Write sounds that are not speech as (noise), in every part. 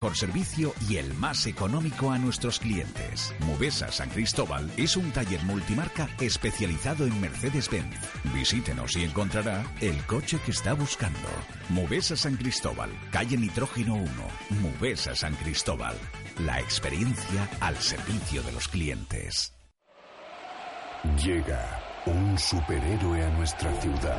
por servicio y el más económico a nuestros clientes. Mubesa San Cristóbal es un taller multimarca especializado en Mercedes-Benz. Visítenos y encontrará el coche que está buscando. Mubesa San Cristóbal, calle Nitrógeno 1. Mubesa San Cristóbal. La experiencia al servicio de los clientes. Llega un superhéroe a nuestra ciudad.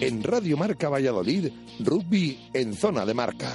En Radio Marca Valladolid, rugby en zona de marca.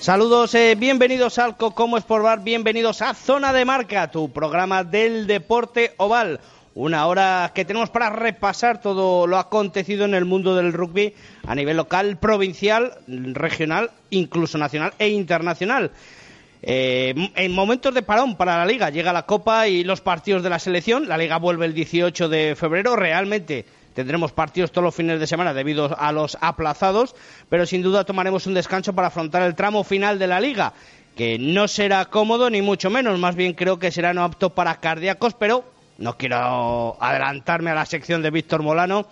Saludos, eh, bienvenidos al Cocomo Sport Bar, bienvenidos a Zona de Marca, tu programa del deporte oval. Una hora que tenemos para repasar todo lo acontecido en el mundo del rugby a nivel local, provincial, regional, incluso nacional e internacional. Eh, en momentos de parón para la liga llega la Copa y los partidos de la selección. La liga vuelve el 18 de febrero. Realmente tendremos partidos todos los fines de semana debido a los aplazados, pero sin duda tomaremos un descanso para afrontar el tramo final de la liga, que no será cómodo ni mucho menos. Más bien creo que será no apto para cardíacos, pero no quiero adelantarme a la sección de Víctor Molano.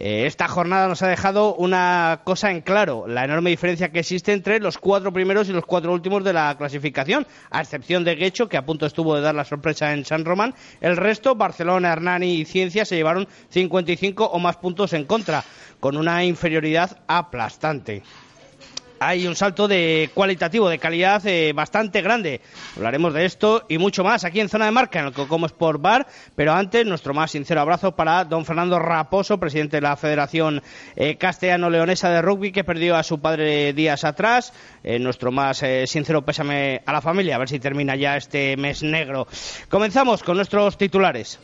Eh, esta jornada nos ha dejado una cosa en claro, la enorme diferencia que existe entre los cuatro primeros y los cuatro últimos de la clasificación, a excepción de Guecho, que a punto estuvo de dar la sorpresa en San Román. El resto, Barcelona, Hernani y Ciencia, se llevaron 55 o más puntos en contra, con una inferioridad aplastante hay un salto de cualitativo, de calidad eh, bastante grande. Hablaremos de esto y mucho más aquí en Zona de Marca, en el Cocomo Sport Bar. Pero antes, nuestro más sincero abrazo para don Fernando Raposo, presidente de la Federación eh, Castellano-Leonesa de Rugby, que perdió a su padre días atrás. Eh, nuestro más sincero pésame a la familia, a ver si termina ya este mes negro. Comenzamos con nuestros titulares.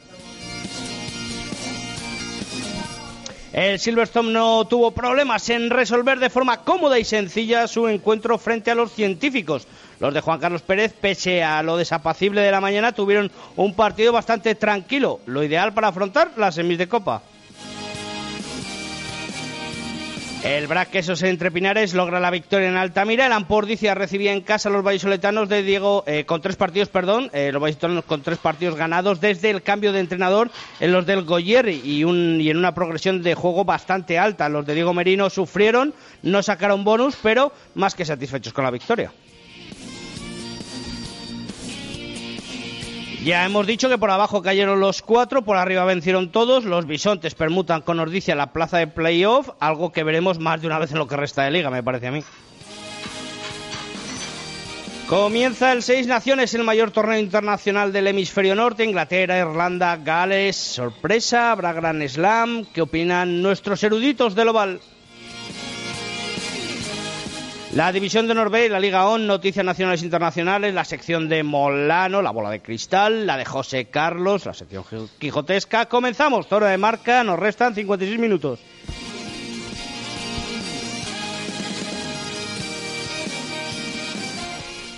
El Silverstone no tuvo problemas en resolver de forma cómoda y sencilla su encuentro frente a los científicos. Los de Juan Carlos Pérez, pese a lo desapacible de la mañana, tuvieron un partido bastante tranquilo, lo ideal para afrontar las semis de Copa. El Braquesos entre Pinares logra la victoria en Altamira. El Ampordicia recibía en casa a los vallisoletanos de Diego eh, con tres partidos, perdón, eh, los vallisoletanos con tres partidos ganados desde el cambio de entrenador en los del Goyer y, un, y en una progresión de juego bastante alta. Los de Diego Merino sufrieron, no sacaron bonus, pero más que satisfechos con la victoria. Ya hemos dicho que por abajo cayeron los cuatro, por arriba vencieron todos. Los bisontes permutan con Ordicia la plaza de playoff, algo que veremos más de una vez en lo que resta de liga, me parece a mí. Comienza el Seis Naciones, el mayor torneo internacional del hemisferio norte, Inglaterra, Irlanda, Gales. Sorpresa, habrá Gran Slam. ¿Qué opinan nuestros eruditos del oval? La división de Norbey, la Liga ON, Noticias Nacionales e Internacionales, la sección de Molano, la bola de cristal, la de José Carlos, la sección quijotesca. Comenzamos, zona de marca, nos restan 56 minutos.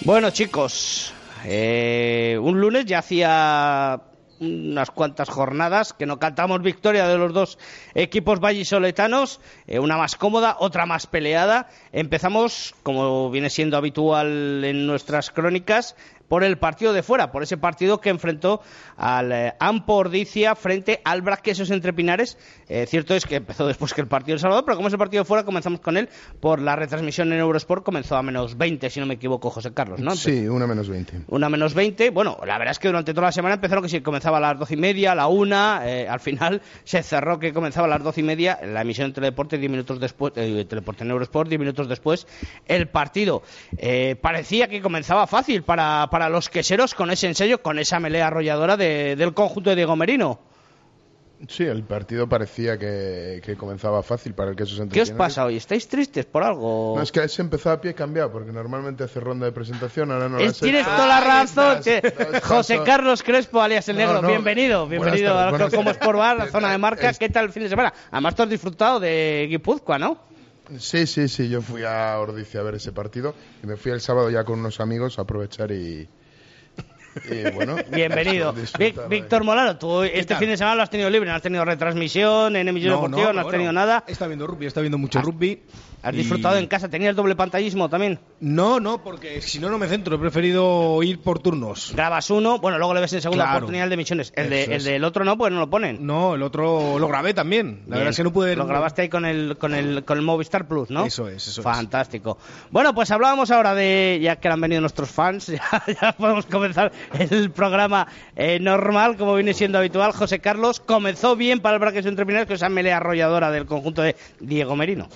Bueno chicos, eh, un lunes ya hacía unas cuantas jornadas que no cantamos victoria de los dos equipos vallisoletanos, eh, una más cómoda, otra más peleada. Empezamos, como viene siendo habitual en nuestras crónicas, por el partido de fuera, por ese partido que enfrentó al eh, Ampordicia frente al Braquesos entre Pinares. Eh, cierto es que empezó después que el partido del Salvador, pero como es el partido de fuera, comenzamos con él por la retransmisión en Eurosport, comenzó a menos 20, si no me equivoco, José Carlos, ¿no? sí, una menos 20. Una menos 20. Bueno, la verdad es que durante toda la semana empezaron que si comenzaba a las doce y media, a la una, eh, al final (laughs) se cerró que comenzaba a las doce y media, la emisión en Teledeporte, 10 minutos después, Teledeporte en Eurosport, 10 minutos después, el partido. parecía que comenzaba fácil para para los queseros con ese ensayo, con esa melea arrolladora del conjunto de Diego Merino. Sí, el partido parecía que, que comenzaba fácil para el que sus ¿Qué os pasa hoy? ¿Estáis tristes por algo? No, es que se empezó a pie cambiado, porque normalmente hace ronda de presentación, ahora no es, Tienes toda la razón. José Carlos Crespo, alias El Negro, bienvenido. Bienvenido a Como Sport Bar, la zona de marca. ¿Qué tal el fin de semana? Además, tú has disfrutado de Guipúzcoa, ¿no? Sí, sí, sí. Yo fui a Ordicia a ver ese partido y me fui el sábado ya con unos amigos a aprovechar y, bueno, (laughs) (laughs) Bienvenido. Víctor Molano, tú este fin de semana lo has tenido libre, no has tenido retransmisión en emisión no, deportiva, no, has tenido nada. Está viendo rugby, está viendo mucho rugby. ¿Has disfrutado en casa? ¿Tenías doble pantallismo también? No, no, porque si no, no me centro. He preferido ir por turnos. Grabas uno, bueno, luego le ves en segunda oportunidad de misiones. El, de, el del otro no, pues no lo ponen. No, el otro lo grabé también. La verdad es que no pude... Lo grabaste ahí con el, con, el, con el Movistar Plus, ¿no? Eso es, eso Fantástico. Bueno, pues hablábamos ahora de, ya que han venido nuestros fans, (laughs) ya, podemos comenzar el programa eh, normal, como viene siendo habitual. José Carlos comenzó bien para el Braques entre con esa melea arrolladora del conjunto de Diego Merino.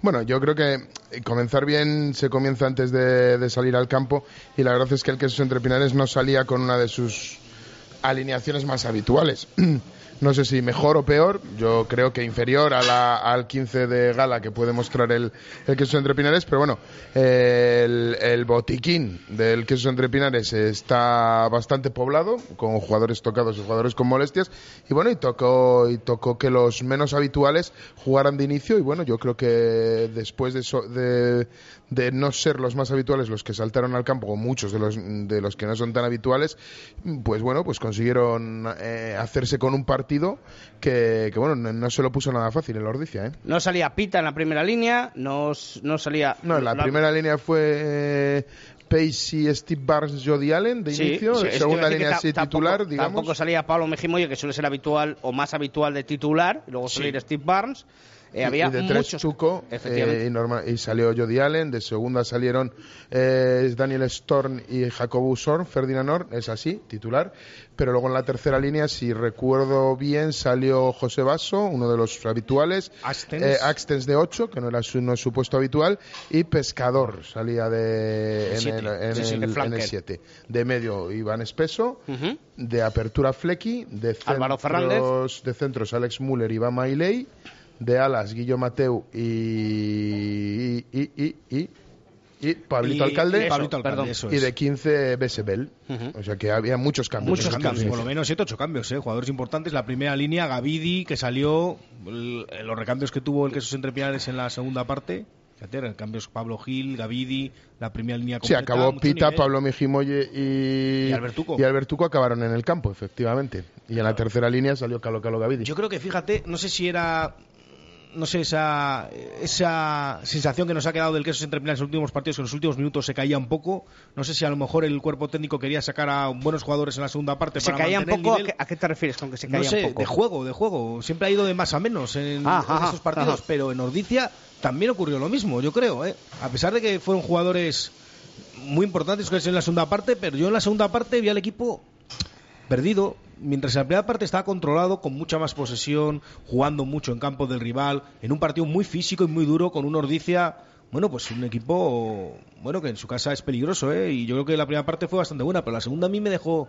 Bueno, yo creo que comenzar bien se comienza antes de, salir al campo y la verdad es que el Quesos Entre Pinares no salía con una de sus alineaciones más habituales. (clears throat) no sé si mejor o peor, yo creo que inferior a la, al 15 de gala que puede mostrar el, el queso entre pinares, pero bueno, el, el, botiquín del queso entre pinares está bastante poblado, con jugadores tocados y jugadores con molestias, y bueno, y tocó, y tocó que los menos habituales jugaran de inicio, y bueno, yo creo que después de, de, de no ser los más habituales los que saltaron al campo, o muchos de los, de los que no son tan habituales, pues bueno, pues consiguieron eh, hacerse con un partido que, bueno, no, se lo puso nada fácil en la Ordicia. ¿eh? No salía Pita en la primera línea, no, no salía... No, en la, primera línea fue... Eh, Pacey, Steve Barnes, Jody Allen de inicio, segunda línea así titular, digamos. Tampoco salía Pablo Mejimoye, que suele ser habitual o más habitual de titular, y luego salir Steve Barnes. Eh, había de tres Chuco eh, y, salió Jody Allen, de segunda salieron eh, Daniel Storm y Jacobo Sorn, Ferdinand Orn, es así, titular, pero luego en la tercera línea, si recuerdo bien, salió José Basso, uno de los habituales, Axtens, de 8, que no era su, no es su puesto habitual, y Pescador salía de, en, el, 7. De medio Iván Espeso, de apertura Flecky, de centros, de centros Alex Müller y Iván Mailey, de alas Guillo Mateu y, y, y, y Pablito Alcalde, y de 15 Besebel. O sea que había muchos cambios. Muchos cambios, por lo menos 7 8 cambios, ¿eh? jugadores importantes. La primera línea, Gavidi, que salió, los recambios que tuvo el Quesos Entre Pilares en la segunda parte. Fíjate, cambios Pablo Gil, Gavidi, la primera línea completa, Sí, acabó Pita, Pablo Mijimoye y, y, Albertuco. y Albertuco acabaron en el campo, efectivamente. Y en la tercera línea salió Calo Calo Gavidi. Yo creo que, fíjate, no sé si era no sé, esa, esa sensación que nos ha quedado del queso entre en los últimos partidos, que en los últimos minutos se caía un poco. No sé si a lo mejor el cuerpo técnico quería sacar a buenos jugadores en la segunda parte. ¿Se caía un poco? ¿A qué, te refieres con que se caía no sé, un poco? De juego, de juego. Siempre ha ido de más a menos en, esos partidos, pero en Ordicia también ocurrió lo mismo, yo creo. ¿eh? A pesar de que fueron jugadores muy importantes en la segunda parte, pero yo en la segunda parte vi al equipo perdido, mientras en la primera parte estaba controlado, con mucha más posesión, jugando mucho en campo del rival, en un partido muy físico y muy duro, con una Ordicia, bueno, pues un equipo, bueno, que en su casa es peligroso, ¿eh? Y yo creo que la primera parte fue bastante buena, pero la segunda a mí me dejó,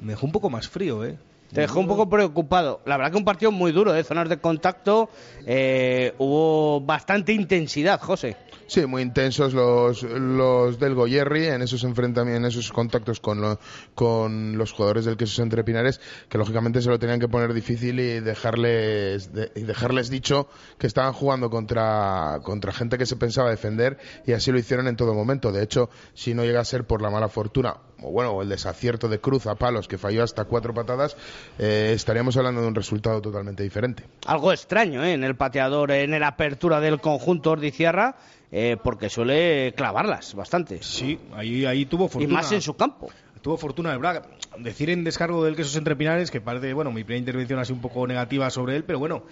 me dejó un poco más frío, ¿eh? Te dejó un poco preocupado. La verdad que un partido muy duro, de ¿eh? zonas de contacto, eh, hubo bastante intensidad, José. Sí, muy intensos los, los del Goyerri en esos enfrentamientos, en esos contactos con, con los jugadores del Quesos Entre Pinares, que lógicamente se lo tenían que poner difícil y dejarles, y dejarles dicho que estaban jugando contra, contra gente que se pensaba defender y así lo hicieron en todo momento. De hecho, si no llega a ser por la mala fortuna o bueno, el desacierto de Cruz a palos que falló hasta cuatro patadas, eh, estaríamos hablando de un resultado totalmente diferente. Algo extraño ¿eh? en el pateador, en la apertura del conjunto Ordiciarra eh, porque suele clavarlas bastante. Sí, ahí, ahí tuvo fortuna. Y más en su campo. Tuvo fortuna de Braga. Decir en descargo del quesos entre pinares, que parece, bueno, mi primera intervención ha sido un poco negativa sobre él, pero bueno,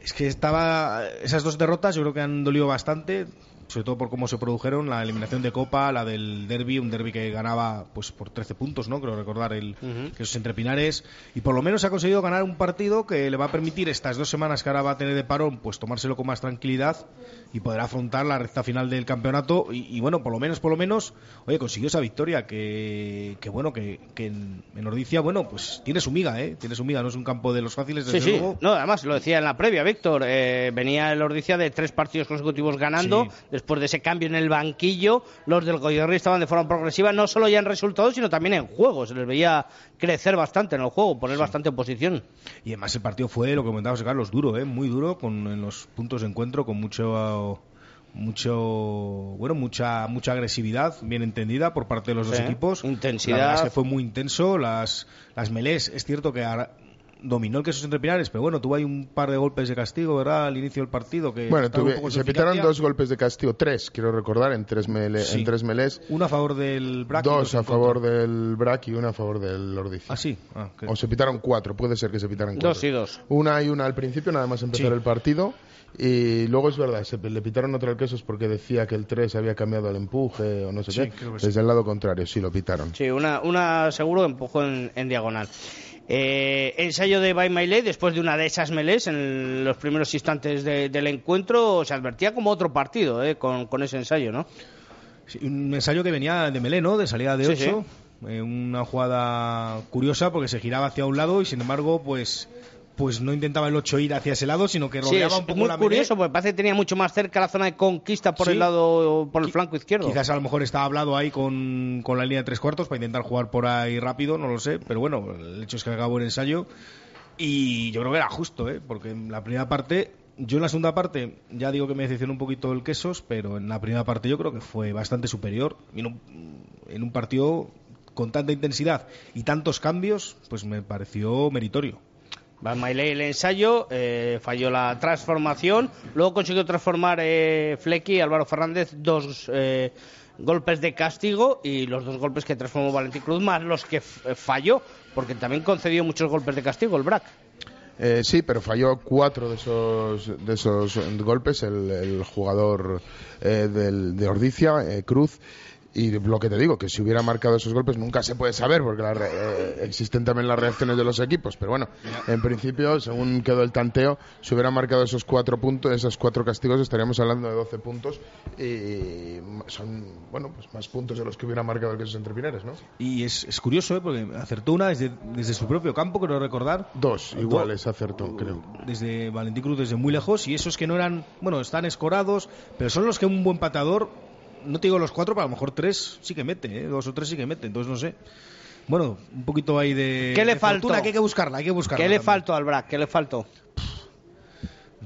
es que estaba. Esas dos derrotas yo creo que han dolido bastante sobre todo por cómo se produjeron, la eliminación de Copa, la del derby, un derby que ganaba pues por 13 puntos, ¿no? Creo recordar el, que esos entre Pinares, y por lo menos ha conseguido ganar un partido que le va a permitir estas dos semanas que ahora va a tener de parón, pues tomárselo con más tranquilidad y poder afrontar la recta final del campeonato, y, bueno, por lo menos, por lo menos, oye, consiguió esa victoria que, que bueno, que, que en, Ordicia, bueno, pues tiene su miga, ¿eh? Tiene su miga, no es un campo de los fáciles, desde sí, sí. No, además, lo decía en la previa, Víctor, eh, venía el Ordicia de tres partidos consecutivos ganando, después de ese cambio en el banquillo, los del Goyerri estaban de forma progresiva, no solo ya en resultados, sino también en juego. Se les veía crecer bastante en el juego, poner bastante en posición. Y además el partido fue, lo que comentabas, Carlos, duro, ¿eh? muy duro, con, en los puntos de encuentro, con mucho mucho bueno mucha mucha agresividad bien entendida por parte de los dos equipos intensidad que fue muy intenso las las melés es cierto que dominó el queso entre Pinares, pero bueno, tuvo ahí un par de golpes de castigo, ¿verdad? Al inicio del partido. que Bueno, se pitaron dos golpes de castigo, tres, quiero recordar, en tres, en tres melés. Uno a favor del Brac. Dos a favor del Brac y uno a favor del Ordicia. Ah, sí. Ah, o se pitaron cuatro, puede ser que se pitaran cuatro. Dos y dos. Una y una al principio, nada más empezar el partido. Y luego es verdad, se le pitaron otro al quesos porque decía que el 3 había cambiado el empuje o no sé qué. Desde el lado contrario, sí, lo pitaron. Sí, una, una seguro empujó en, en diagonal. Eh, ensayo de By My después de una de esas melés en los primeros instantes del encuentro, se advertía como otro partido eh, con, ese ensayo, ¿no? un ensayo que venía de melé, ¿no? De salida de 8. Eh, una jugada curiosa porque se giraba hacia un lado y sin embargo, pues pues no intentaba el 8 ir hacia ese lado, sino que rodeaba un poco muy curioso, porque parece que tenía mucho más cerca la zona de conquista por el lado, por el flanco izquierdo. Quizás a lo mejor estaba hablado ahí con, la línea de tres cuartos para intentar jugar por ahí rápido, no lo sé, pero bueno, el hecho es que acabó el ensayo y yo creo que era justo, ¿eh? porque en la primera parte yo en la segunda parte ya digo que me decepcionó un poquito el Quesos, pero en la primera parte yo creo que fue bastante superior. En un, en un partido con tanta intensidad y tantos cambios, pues me pareció meritorio. Van el ensayo, eh, falló la transformación, luego consiguió transformar eh, Flecky y Álvaro Fernández dos eh, golpes de castigo y los dos golpes que transformó Valentín Cruz más los que falló, porque también concedió muchos golpes de castigo el BRAC. sí, pero falló cuatro de esos, de esos golpes el, jugador de Ordicia, Cruz. Y lo que te digo, que si hubiera marcado esos golpes nunca se puede saber, porque eh, existen también las reacciones de los equipos. Pero bueno, en principio, según quedó el tanteo, si hubiera marcado esos cuatro puntos, esos cuatro castigos, estaríamos hablando de 12 puntos. Y son, bueno, pues más puntos de los que hubiera marcado el que entre Pinares, ¿no? Y es, curioso, ¿eh? porque acertó una desde, desde su propio campo, creo recordar. Dos, iguales acertó, creo. Desde Valentín Cruz, desde muy lejos. Y esos que no eran, bueno, están escorados, pero son los que un buen patador no te digo los cuatro, pero a lo mejor tres sí que mete, ¿eh? dos o tres sí que mete, entonces no sé. Bueno, un poquito ahí de. ¿Qué le faltó? que hay que buscarla, hay que buscarla. ¿Qué le faltó al Brac? ¿Qué le faltó?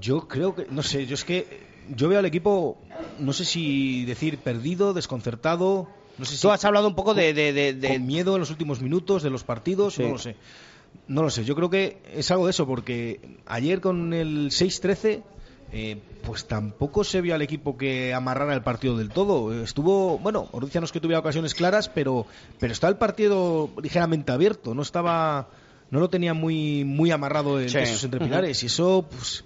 Yo creo que, no sé, yo es que yo veo al equipo, no sé si decir perdido, desconcertado. No sé Tú has hablado un poco de, de, Con miedo en los últimos minutos de los partidos, no lo sé. No lo sé, yo creo que es algo de eso, porque ayer con el 6-13 eh, pues tampoco se vio al equipo que amarrara el partido del todo. Estuvo, bueno, Ordicia no es que tuviera ocasiones claras, pero, pero está el partido ligeramente abierto, no estaba, no lo tenía muy, muy amarrado en esos entrepilares. Y eso, pues,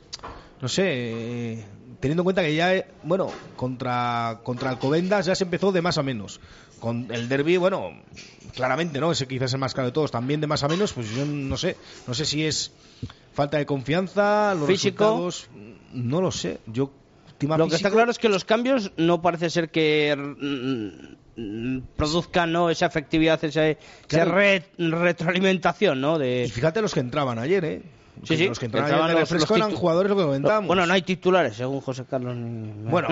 no sé, eh, teniendo en cuenta que ya, bueno, contra, contra Alcobendas ya se empezó de más a menos. Con el derby, bueno, claramente, ¿no? Ese quizás es el más claro de todos. También de más a menos, pues yo no sé. No sé si es falta de confianza, los físico. no lo sé. Yo lo que está claro es que los cambios no parece ser que mm, produzcan ¿no? esa efectividad, esa, retroalimentación, ¿no? De... Y fíjate los que entraban ayer, ¿eh? Sí, sí, los que entraban los, eran jugadores lo que comentábamos. Bueno, no hay titulares, según José Carlos. Bueno,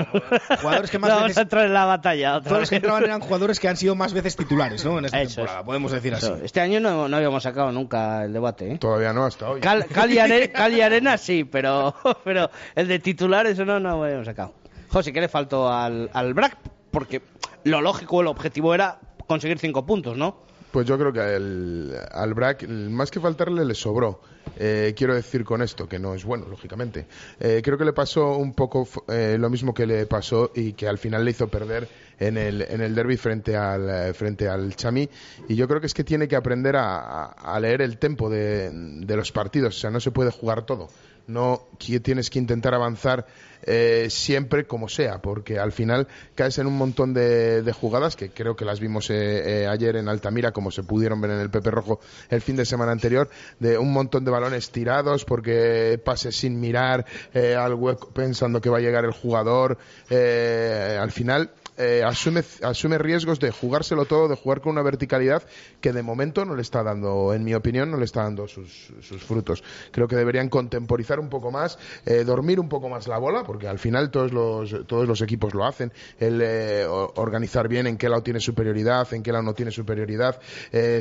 jugadores que (laughs) más no, veces... Vamos a entrar en la batalla. Todos los que entraban eran jugadores que han sido más veces titulares, ¿no? En esta temporada, podemos decir así. Este año no, no, habíamos sacado nunca el debate, ¿eh? Todavía no, hasta hoy. Cal, y, (laughs) Arena sí, pero, (laughs) pero el de titulares no, no habíamos sacado. José, ¿qué le faltó al, al BRAC? Porque lo lógico, el objetivo era conseguir cinco puntos, ¿no? Pues yo creo que al BRAC, más que faltarle, le sobró. Eh, quiero decir con esto, que no es bueno, lógicamente. Eh, creo que le pasó un poco eh, lo mismo que le pasó y que al final le hizo perder en el, en el derby frente al, frente al Chami. Y yo creo que es que tiene que aprender a, leer el tempo de, de los partidos. O sea, no se puede jugar todo no tienes que intentar avanzar eh, siempre como sea, porque al final caes en un montón de, jugadas que creo que las vimos eh, eh, ayer en Altamira, como se pudieron ver en el Pepe Rojo el fin de semana anterior, de un montón de balones tirados porque pases sin mirar al hueco pensando que va a llegar el jugador. al final eh, asume, asume riesgos de jugárselo todo, de jugar con una verticalidad que de momento no le está dando, en mi opinión, no le está dando sus, frutos. Creo que deberían contemporizar un poco más, eh, dormir un poco más la bola, porque al final todos los, todos los equipos lo hacen, el eh, organizar bien en qué lado tiene superioridad, en qué lado no tiene superioridad,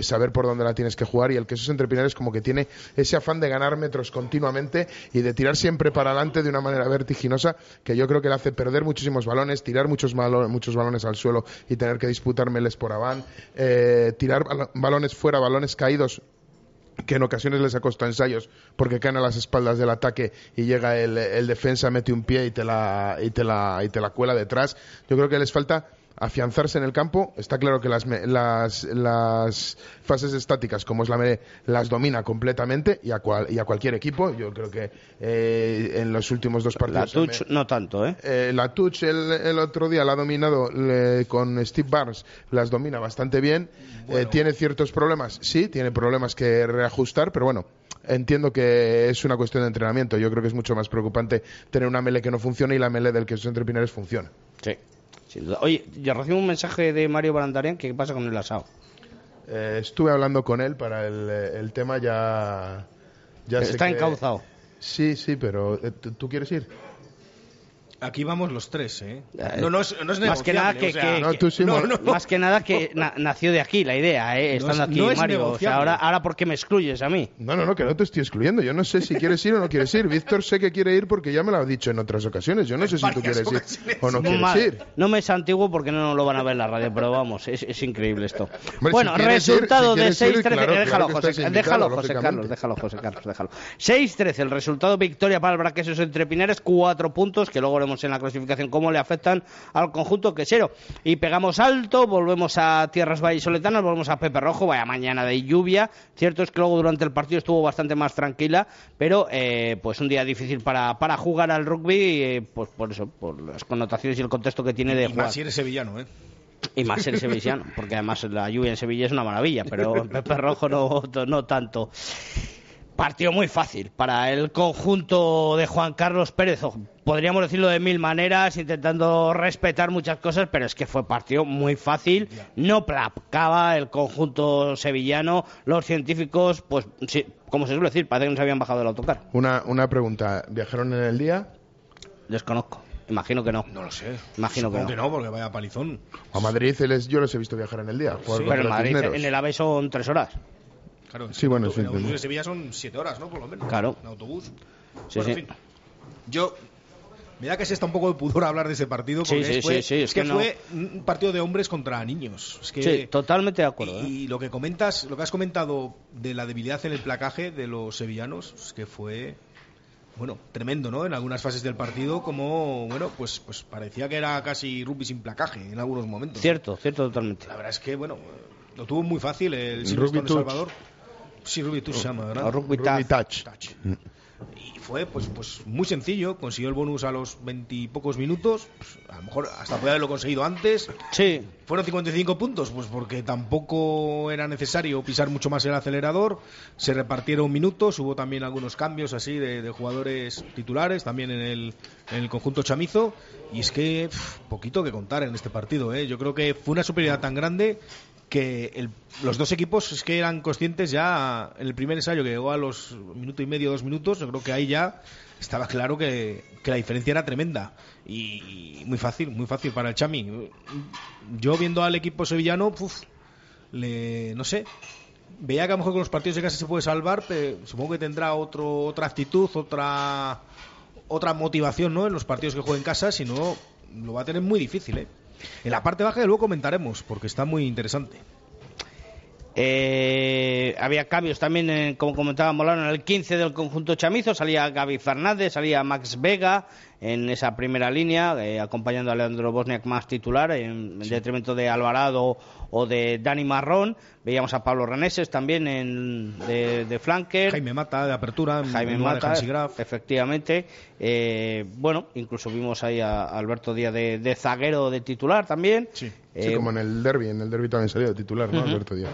saber por dónde la tienes que jugar y el que esos entrepinares como que tiene ese afán de ganar metros continuamente y de tirar siempre para adelante de una manera vertiginosa que yo creo que le hace perder muchísimos balones, tirar muchos, balones balones al suelo y tener que disputármeles por Aván, eh, tirar balones fuera, balones caídos que en ocasiones les ha costado ensayos porque caen a las espaldas del ataque y llega el, el defensa, mete un pie y te, la, y, te la, y te la cuela detrás. Yo creo que les falta afianzarse en el campo. Está claro que las, las, las fases estáticas, como es la ME, las domina completamente y a, cual, y a cualquier equipo. Yo creo que eh, en los últimos dos partidos. La Touch no tanto, ¿eh? eh la Touch el, el, otro día la ha dominado con Steve Barnes, las domina bastante bien. Eh, tiene ciertos problemas, sí, tiene problemas que reajustar, pero bueno. Entiendo que es una cuestión de entrenamiento. Yo creo que es mucho más preocupante tener una mele que no funciona y la mele del que sus entrepinares funciona. Sí. Oye, yo recibo un mensaje de Mario Barandarian qué pasa con el asado. Eh, estuve hablando con él para el, el tema ya... ya Está encauzado. Sí, sí, pero eh, ¿tú quieres ir? Aquí vamos los tres, ¿eh? No, no es, no es más que nada que, más que nada que nació de aquí la idea, ¿eh? Estando aquí, Mario. ahora, ahora ¿por qué me excluyes a mí? No, no, no, que no te estoy excluyendo. Yo no sé si quieres ir o no quieres ir. Víctor sé que quiere ir porque ya me lo ha dicho en otras ocasiones. Yo no sé si tú quieres ir o no quieres ir. No me es antiguo porque no lo van a ver en la radio, pero vamos, es, increíble esto. bueno, resultado de 6-13. déjalo, José, déjalo, José Carlos, déjalo, José Carlos, déjalo. 6-13, el resultado victoria para el Braquesos entre Pinares, cuatro puntos que luego en la clasificación cómo le afectan al conjunto quesero. Y pegamos alto, volvemos a tierras vallisoletanas, volvemos a Pepe Rojo, vaya mañana de lluvia. Cierto es que luego durante el partido estuvo bastante más tranquila, pero eh, pues un día difícil para, para jugar al rugby, eh, pues por eso, por las connotaciones y el contexto que tiene de y jugar. Más si eres sevillano, ¿eh? Y más ser sevillano, porque además la lluvia en Sevilla es una maravilla, pero en Pepe Rojo no, no tanto. Partido muy fácil para el conjunto de Juan Carlos Pérez. Podríamos decirlo de mil maneras, intentando respetar muchas cosas, pero es que fue partido muy fácil. No placaba el conjunto sevillano. Los científicos, pues, sí, como se suele decir, parece que no se habían bajado del autocar. Una, una pregunta: ¿viajaron en el día? Desconozco. Imagino que no. No lo sé. Imagino que no. que no. porque vaya palizón. A Madrid yo los he visto viajar en el día. pero en Madrid, en el AVE son tres horas. Claro, sí, bueno, sí. En de Sevilla son siete horas, ¿no? Por lo menos. Claro. En autobús. Sí, sí. En fin. Yo me da que se está un poco de pudor hablar de ese partido porque sí, sí, sí, es, que, fue un partido de hombres contra niños. Es que, sí, totalmente de acuerdo. Y, ¿eh? lo que comentas, lo que has comentado de la debilidad en el placaje de los sevillanos, es que fue bueno, tremendo, ¿no? En algunas fases del partido, como, bueno, pues, pues parecía que era casi rugby sin placaje en algunos momentos. Cierto, cierto, totalmente. La verdad es que, bueno, lo tuvo muy fácil el Silvestre Salvador. Sí, Rugby Touch se llama, ¿verdad? Rugby, Touch. Mm. Y fue pues, pues muy sencillo, consiguió el bonus a los veintipocos minutos, pues, a lo mejor hasta podía haberlo conseguido antes. Sí. Fueron 55 puntos, pues porque tampoco era necesario pisar mucho más el acelerador, se repartieron minutos, hubo también algunos cambios así de, jugadores titulares, también en el, en el conjunto chamizo, y es que poquito que contar en este partido, ¿eh? yo creo que fue una superioridad tan grande que los dos equipos es que eran conscientes ya en el primer ensayo que llegó a los minuto y medio, dos minutos, yo creo que ahí ya estaba claro que, la diferencia era tremenda y, muy fácil, muy fácil para el Chami. Yo viendo al equipo sevillano, le, no sé, veía que a lo mejor con los partidos de casa se puede salvar, pero supongo que tendrá otro, otra actitud, otra otra motivación ¿no? en los partidos que juegue en casa, si no lo va a tener muy difícil, ¿eh? En la parte baja luego comentaremos, porque está muy interesante. Eh, había cambios también, como comentaba Molano, en el 15 del conjunto chamizo salía Gaby Fernández, salía Max Vega, en esa primera línea, eh, acompañando a Leandro Bosniak más titular, en, detrimento de Alvarado o de Dani Marrón. Veíamos a Pablo Reneses también en, de, flanker. Jaime Mata de apertura. Jaime Mata, efectivamente. Eh, bueno, incluso vimos ahí a Alberto Díaz de, zaguero de titular también. Sí, como en el derby. En el derby también salió de titular, ¿no? Alberto Díaz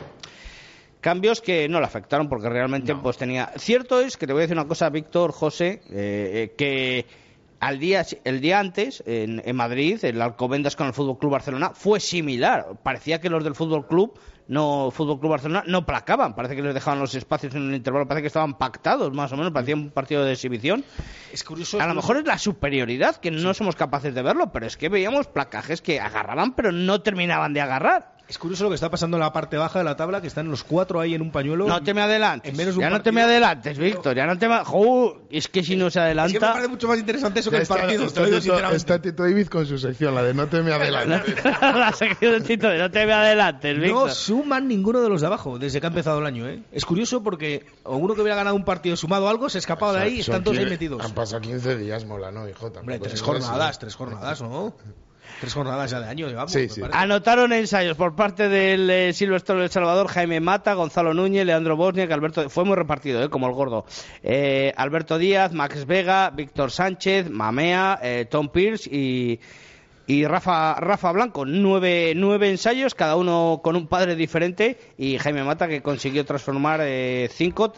cambios que no le afectaron porque realmente pues tenía cierto es que te voy a decir una cosa Víctor José eh, eh, que al día el día antes en, en, Madrid el Alcobendas con el Fútbol Club Barcelona fue similar. Parecía que los del Fútbol Club no Fútbol Club Barcelona no placaban. Parece que les dejaban los espacios en el intervalo. Parece que estaban pactados más o menos. Parecía un partido de exhibición. Es curioso a lo mejor es la superioridad que no somos capaces de verlo pero es que veíamos placajes que agarraban pero no terminaban de agarrar es curioso lo que está pasando en la parte baja de la tabla, que están los cuatro ahí en un pañuelo. No te me adelantes. ya no te me adelantes, Víctor. Ya no te me... es que si no se adelanta. Es me parece mucho más interesante eso que el partido. Está, Tito David con su sección, la de no te me adelantes. (laughs) la sección de Tito de no te me adelantes, Víctor. No suman ninguno de los de abajo desde que ha empezado el año. ¿eh? Es curioso porque uno que hubiera ganado un partido sumado algo se ha escapado de ahí y están todos ahí metidos. Han pasado 15 días, mola, ¿no, hijo? Hombre, tres jornadas, tres jornadas, ¿no? Tres jornadas ya de año, digamos. Anotaron ensayos por parte del eh, Silvestre del Salvador, Jaime Mata, Gonzalo Núñez, Leandro Bosniak, Alberto. Fue muy repartido, eh, como el gordo. Eh, Alberto Díaz, Max Vega, Víctor Sánchez, Mamea, Tom Pierce y y Rafa, Rafa Blanco, nueve, nueve ensayos, cada uno con un padre diferente, y Jaime Mata que consiguió transformar eh, cinco,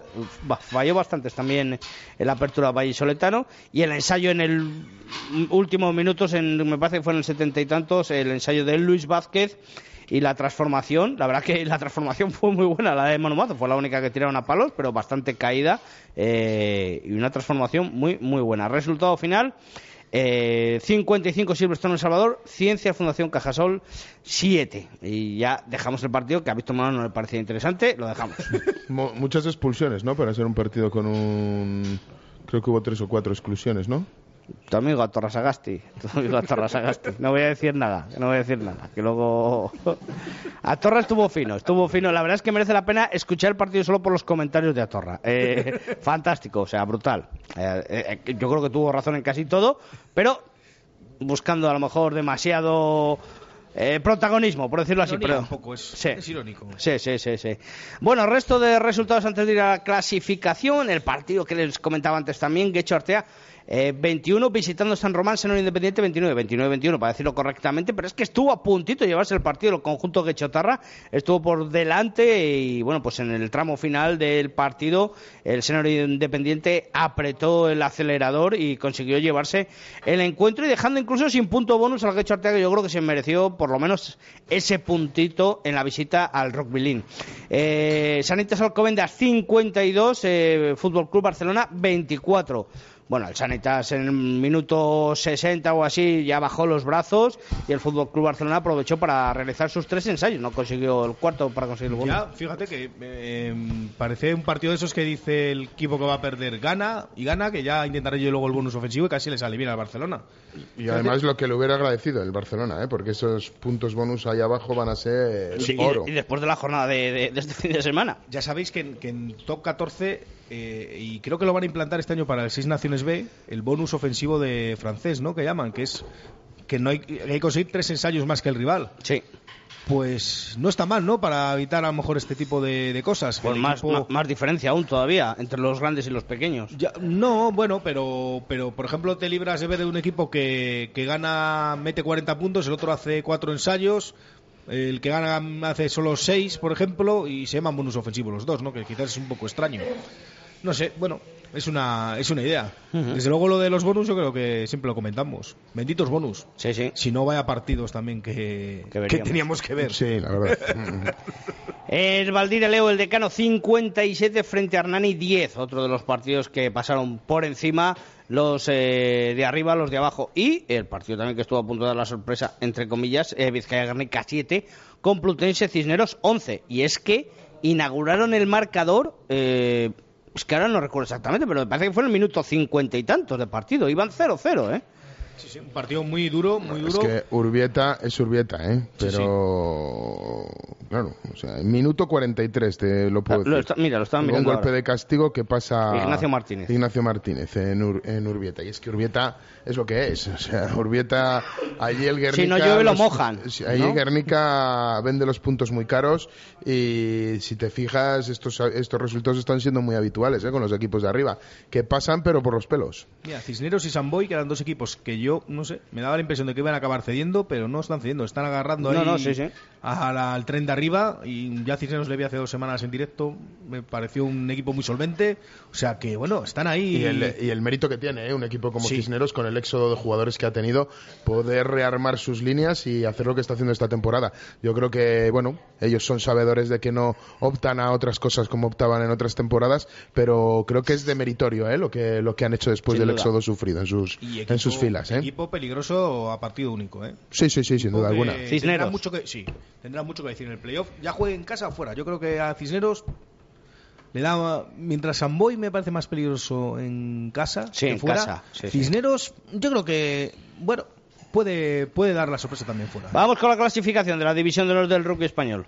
falló bastantes también en la apertura vallisoletano, y el ensayo en el último minutos, en, me parece que fue en el setenta y tantos, el ensayo de Luis Vázquez, y la transformación, la verdad que la transformación fue muy buena, la de Manumazo, fue la única que tiraron a palos, pero bastante caída, eh, y una transformación muy, muy buena. Resultado final, eh, 55 Silverstone El Salvador, Ciencia Fundación Cajasol 7. Y ya dejamos el partido que a Víctor Manuel no le parecía interesante, lo dejamos. (laughs) Muchas expulsiones, ¿no? Para ser un partido con un. Creo que hubo tres o cuatro exclusiones, ¿no? Tu amigo a Torrasagasti, tu amigo a Torrasagasti. No voy a decir nada, no voy a decir nada, que luego (laughs) a Torra estuvo fino, estuvo fino. La verdad es que merece la pena escuchar el partido solo por los comentarios de Atorra. Eh, (laughs) fantástico, o sea, brutal. Eh, eh, yo creo que tuvo razón en casi todo, pero buscando a lo mejor demasiado eh, protagonismo, por decirlo así. Pero... Un poco, es, es, irónico. Sí, sí, sí, sí. Bueno, resto de resultados antes de ir a la clasificación. El partido que les comentaba antes también, Guecho Artea 21 eh, visitando San Román, Senor Independiente 29, 29-21 para decirlo correctamente, pero es que estuvo a puntito llevarse el partido el conjunto Guechotarra, estuvo por delante y bueno, pues en el tramo final del partido el Senor Independiente apretó el acelerador y consiguió llevarse el encuentro y dejando incluso sin punto bonus al Guecho que yo creo que se mereció por lo menos ese puntito en la visita al Rockville eh, Sanitas Alcobendas 52, eh, Fútbol Club Barcelona 24. Bueno, el Sanitas en el minuto 60 o así ya bajó los brazos y el Fútbol Club Barcelona aprovechó para realizar sus tres ensayos. No consiguió el cuarto para conseguir el gol. Ya, fíjate que eh, parece un partido de esos que dice el equipo que va a perder gana y gana, que ya intentaré yo luego el bonus ofensivo y casi le sale bien al Barcelona. Y además lo que le hubiera agradecido el Barcelona, ¿eh? porque esos puntos bonus ahí abajo van a ser oro. Y, después de la jornada de, este fin de semana. Ya sabéis que en, que en top 14 eh, y creo que lo van a implantar este año para el Seis Naciones B, el bonus ofensivo de francés, ¿no? Que llaman, que es que no hay, hay que conseguir tres ensayos más que el rival. Sí pues no está mal, ¿no? Para evitar a lo mejor este tipo de, cosas. Pues más, más, diferencia aún todavía entre los grandes y los pequeños. Ya, no, bueno, pero, pero por ejemplo te libras de ver de un equipo que, que gana, mete 40 puntos, el otro hace cuatro ensayos, el que gana hace solo seis, por ejemplo, y se llaman bonus ofensivos los dos, ¿no? Que quizás es un poco extraño. No sé, bueno, es una, es una idea. Desde luego lo de los bonus yo creo que siempre lo comentamos. Benditos bonus. Sí, sí. Si no vaya partidos también que, que, teníamos que ver. Sí, la verdad. (laughs) el Valdire Leo, el decano 57 frente a Hernani 10. Otro de los partidos que pasaron por encima los eh, de arriba, los de abajo. Y el partido también que estuvo a punto de dar la sorpresa, entre comillas, eh, Vizcaya Garnica 7, Complutense Cisneros 11. Y es que inauguraron el marcador eh, es que ahora no recuerdo exactamente, pero me parece que fue en el minuto cincuenta y tantos de partido. Iban 0-0, ¿eh? Sí, sí, un partido muy duro, muy duro. Es que Urbieta es Urbieta, ¿eh? Pero, claro. O sea, en minuto 43 te lo puedo decir. mira, lo están mirando Un golpe de castigo que pasa Ignacio Martínez. Ignacio Martínez en, en, Urbieta. Y es que Urbieta es lo que es. O sea, Urbieta, allí el Guernica... Si no llueve lo mojan. Allí Guernica vende los puntos muy caros y si te fijas, estos, estos resultados están siendo muy habituales ¿eh? con los equipos de arriba, que pasan pero por los pelos. Mira, Cisneros y Samboy, que eran dos equipos que yo, no sé, me daba la impresión de que iban a acabar cediendo, pero no están cediendo, están agarrando ahí al tren de arriba y ya Cisneros le vi hace dos semanas en directo, me pareció un equipo muy solvente, o sea que bueno, están ahí. Y el, mérito que tiene ¿eh? un equipo como Cisneros con el éxodo de jugadores que ha tenido, poder rearmar sus líneas y hacer lo que está haciendo esta temporada. Yo creo que, bueno, ellos son sabedores de que no optan a otras cosas como optaban en otras temporadas, pero creo que es de meritorio ¿eh? lo, que, lo que han hecho después del éxodo sufrido en sus, en sus filas. ¿Eh? Equipo peligroso a partido único. ¿eh? Sí, sí, sí, sin duda alguna. Cisneros. mucho que, sí, tendrá mucho que decir en el playoff. Ya juegue en casa o fuera. Yo creo que a Cisneros le da mientras Samboy me parece más peligroso en casa sí, en fuera. Cisneros, yo creo que bueno puede puede dar la sorpresa también fuera. Vamos con la clasificación de la división de los del rugby español.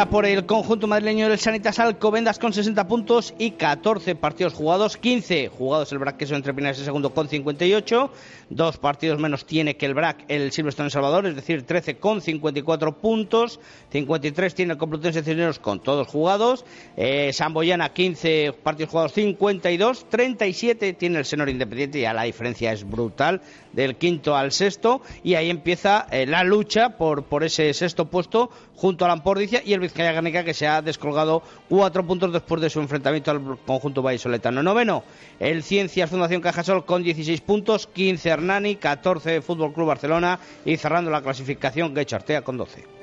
Liderada por el conjunto madrileño del Sanitas Alcobendas con 60 puntos y 14 partidos jugados, 15 jugados el BRAC que son entre Pinares el segundo con 58, dos partidos menos tiene que el BRAC el Silverstone en Salvador, es decir, 13 con 54 puntos, 53 tiene el Complutense Cisneros con todos jugados, eh, Samboyana 15 partidos jugados, 52, 37 tiene el Senor Independiente, ya la diferencia es brutal del quinto al sexto y ahí empieza eh, la lucha por, por ese sexto puesto junto a la Ampordicia y el Vizcaya Garnica que se ha descolgado cuatro puntos después de su enfrentamiento al conjunto vallisoletano. Noveno, el Ciencias Fundación Cajasol con 16 puntos, 15 Hernani, 14 Fútbol Club Barcelona y cerrando la clasificación Gecho Artea con 12.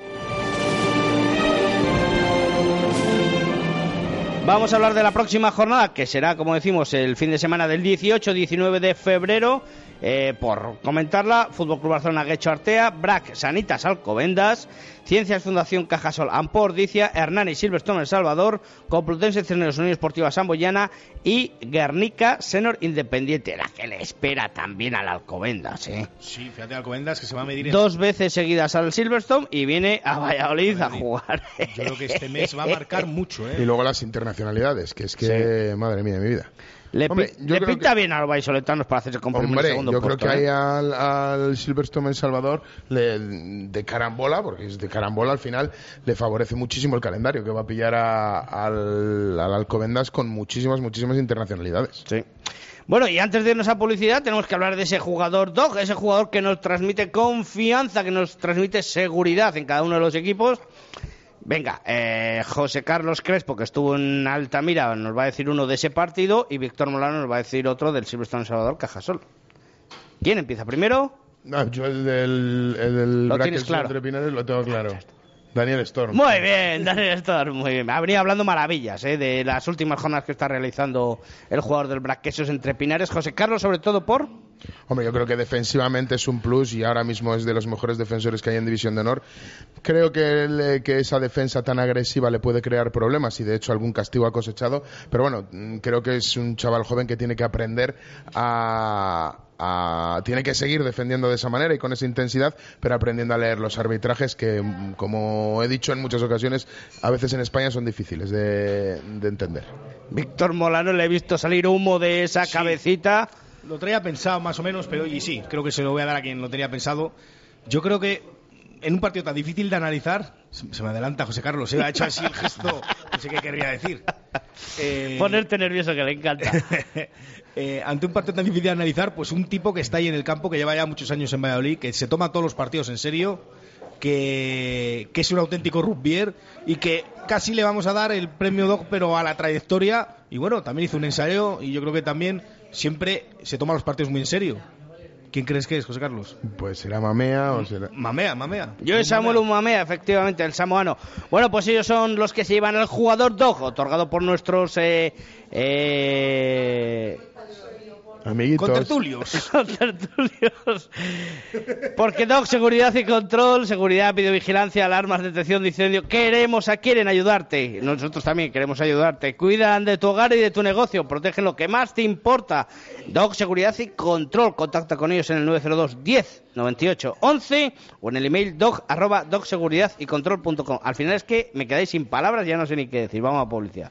Vamos a hablar de la próxima jornada, que será, como decimos, el fin de semana del 18-19 de febrero. Eh, por comentarla, Fútbol Club Barcelona Guecho Artea, Brac Sanitas Alcobendas, Ciencias Fundación Cajasol Ampor, Dicia, Hernani Silverstone El Salvador, Complutense Cisneros Unión Esportiva Samboyana y Guernica Senor Independiente, la que le espera también al Alcobendas. ¿eh? Sí, fíjate Alcobendas que se va a medir. Dos veces seguidas al Silverstone y viene a Valladolid a jugar. Yo creo que este mes va a marcar (laughs) mucho. ¿eh? Y luego las internacionalidades, que es que, madre mía de mi vida. Le, pinta bien a los vallisoletanos para hacerse con Hombre, segundo yo creo que ahí ¿eh? al, Silverstone en Salvador de carambola, porque es de carambola al final, le favorece muchísimo el calendario que va a pillar al, al Alcobendas con muchísimas, muchísimas internacionalidades. Sí. Bueno, y antes de irnos a publicidad, tenemos que hablar de ese jugador dog, ese jugador que nos transmite confianza, que nos transmite seguridad en cada uno de los equipos Venga, eh, José Carlos Crespo, que estuvo en Altamira, nos va a decir uno de ese partido y Víctor Molano nos va a decir otro del Silverstone Salvador Cajasol. ¿Quién empieza primero? Ah, yo el del, el del lo tienes claro. lo tengo claro. Daniel Storm. Muy bien, Daniel Storm, muy bien. Ha venido hablando maravillas ¿eh? de las últimas jornadas que está realizando el jugador del Braquesos entre Pinares. José Carlos, sobre todo por... Hombre, yo creo que defensivamente es un plus y ahora mismo es de los mejores defensores que hay en División de Honor. Creo que, que esa defensa tan agresiva le puede crear problemas y de hecho algún castigo ha cosechado. Pero bueno, mm, creo que es un chaval joven que tiene que aprender a, tiene que seguir defendiendo de esa manera y con esa intensidad, pero aprendiendo a leer los arbitrajes que, como he dicho en muchas ocasiones, a veces en España son difíciles de, entender. Víctor Molano le he visto salir humo de esa cabecita. Lo traía pensado más o menos, pero y sí, creo que se lo voy a dar a quien lo tenía pensado. Yo creo que en un partido tan difícil de analizar, se me adelanta José Carlos, se ha hecho así el gesto, no sé qué querría decir. (laughs) Eh, Ponerte nervioso, que le encanta. (laughs) Eh, ante un partido tan difícil de analizar, pues un tipo que está ahí en el campo, que lleva ya muchos años en Valladolid, que se toma todos los partidos en serio, que, es un auténtico rugbier y que casi le vamos a dar el premio Dog, pero a la trayectoria. Y bueno, también hizo un ensayo y yo creo que también siempre se toma los partidos muy en serio. ¿Quién crees que es, José Carlos? Pues será Mamea o será... Mamea, Mamea. Yo es Samuel Mamea, efectivamente, el samoano. Bueno, pues ellos son los que se llevan el jugador dog, otorgado por nuestros... Eh, eh, Amiguitos. Con tertulios. (laughs) Con tertulios. Porque Doc, seguridad y control, seguridad, videovigilancia, alarmas, detección de incendio, queremos, quieren ayudarte. Nosotros también queremos ayudarte. Cuidan de tu hogar y de tu negocio, protegen lo que más te importa. Doc, seguridad y control. Contacta con ellos en el 902 10 98 11 o en el email doc arroba docseguridad y control.com. Al final es que me quedáis sin palabras, ya no sé ni qué decir. Vamos a publicidad.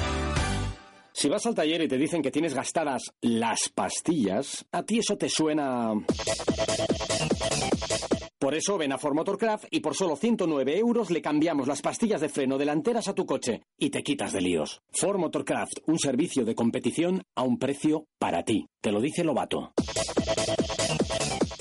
Si vas al taller y te dicen que tienes gastadas las pastillas, a ti eso te suena... Por eso ven a Ford Motorcraft y por solo 109 euros le cambiamos las pastillas de freno delanteras a tu coche y te quitas de líos. Ford Motorcraft, un servicio de competición a un precio para ti. Te lo dice Lobato.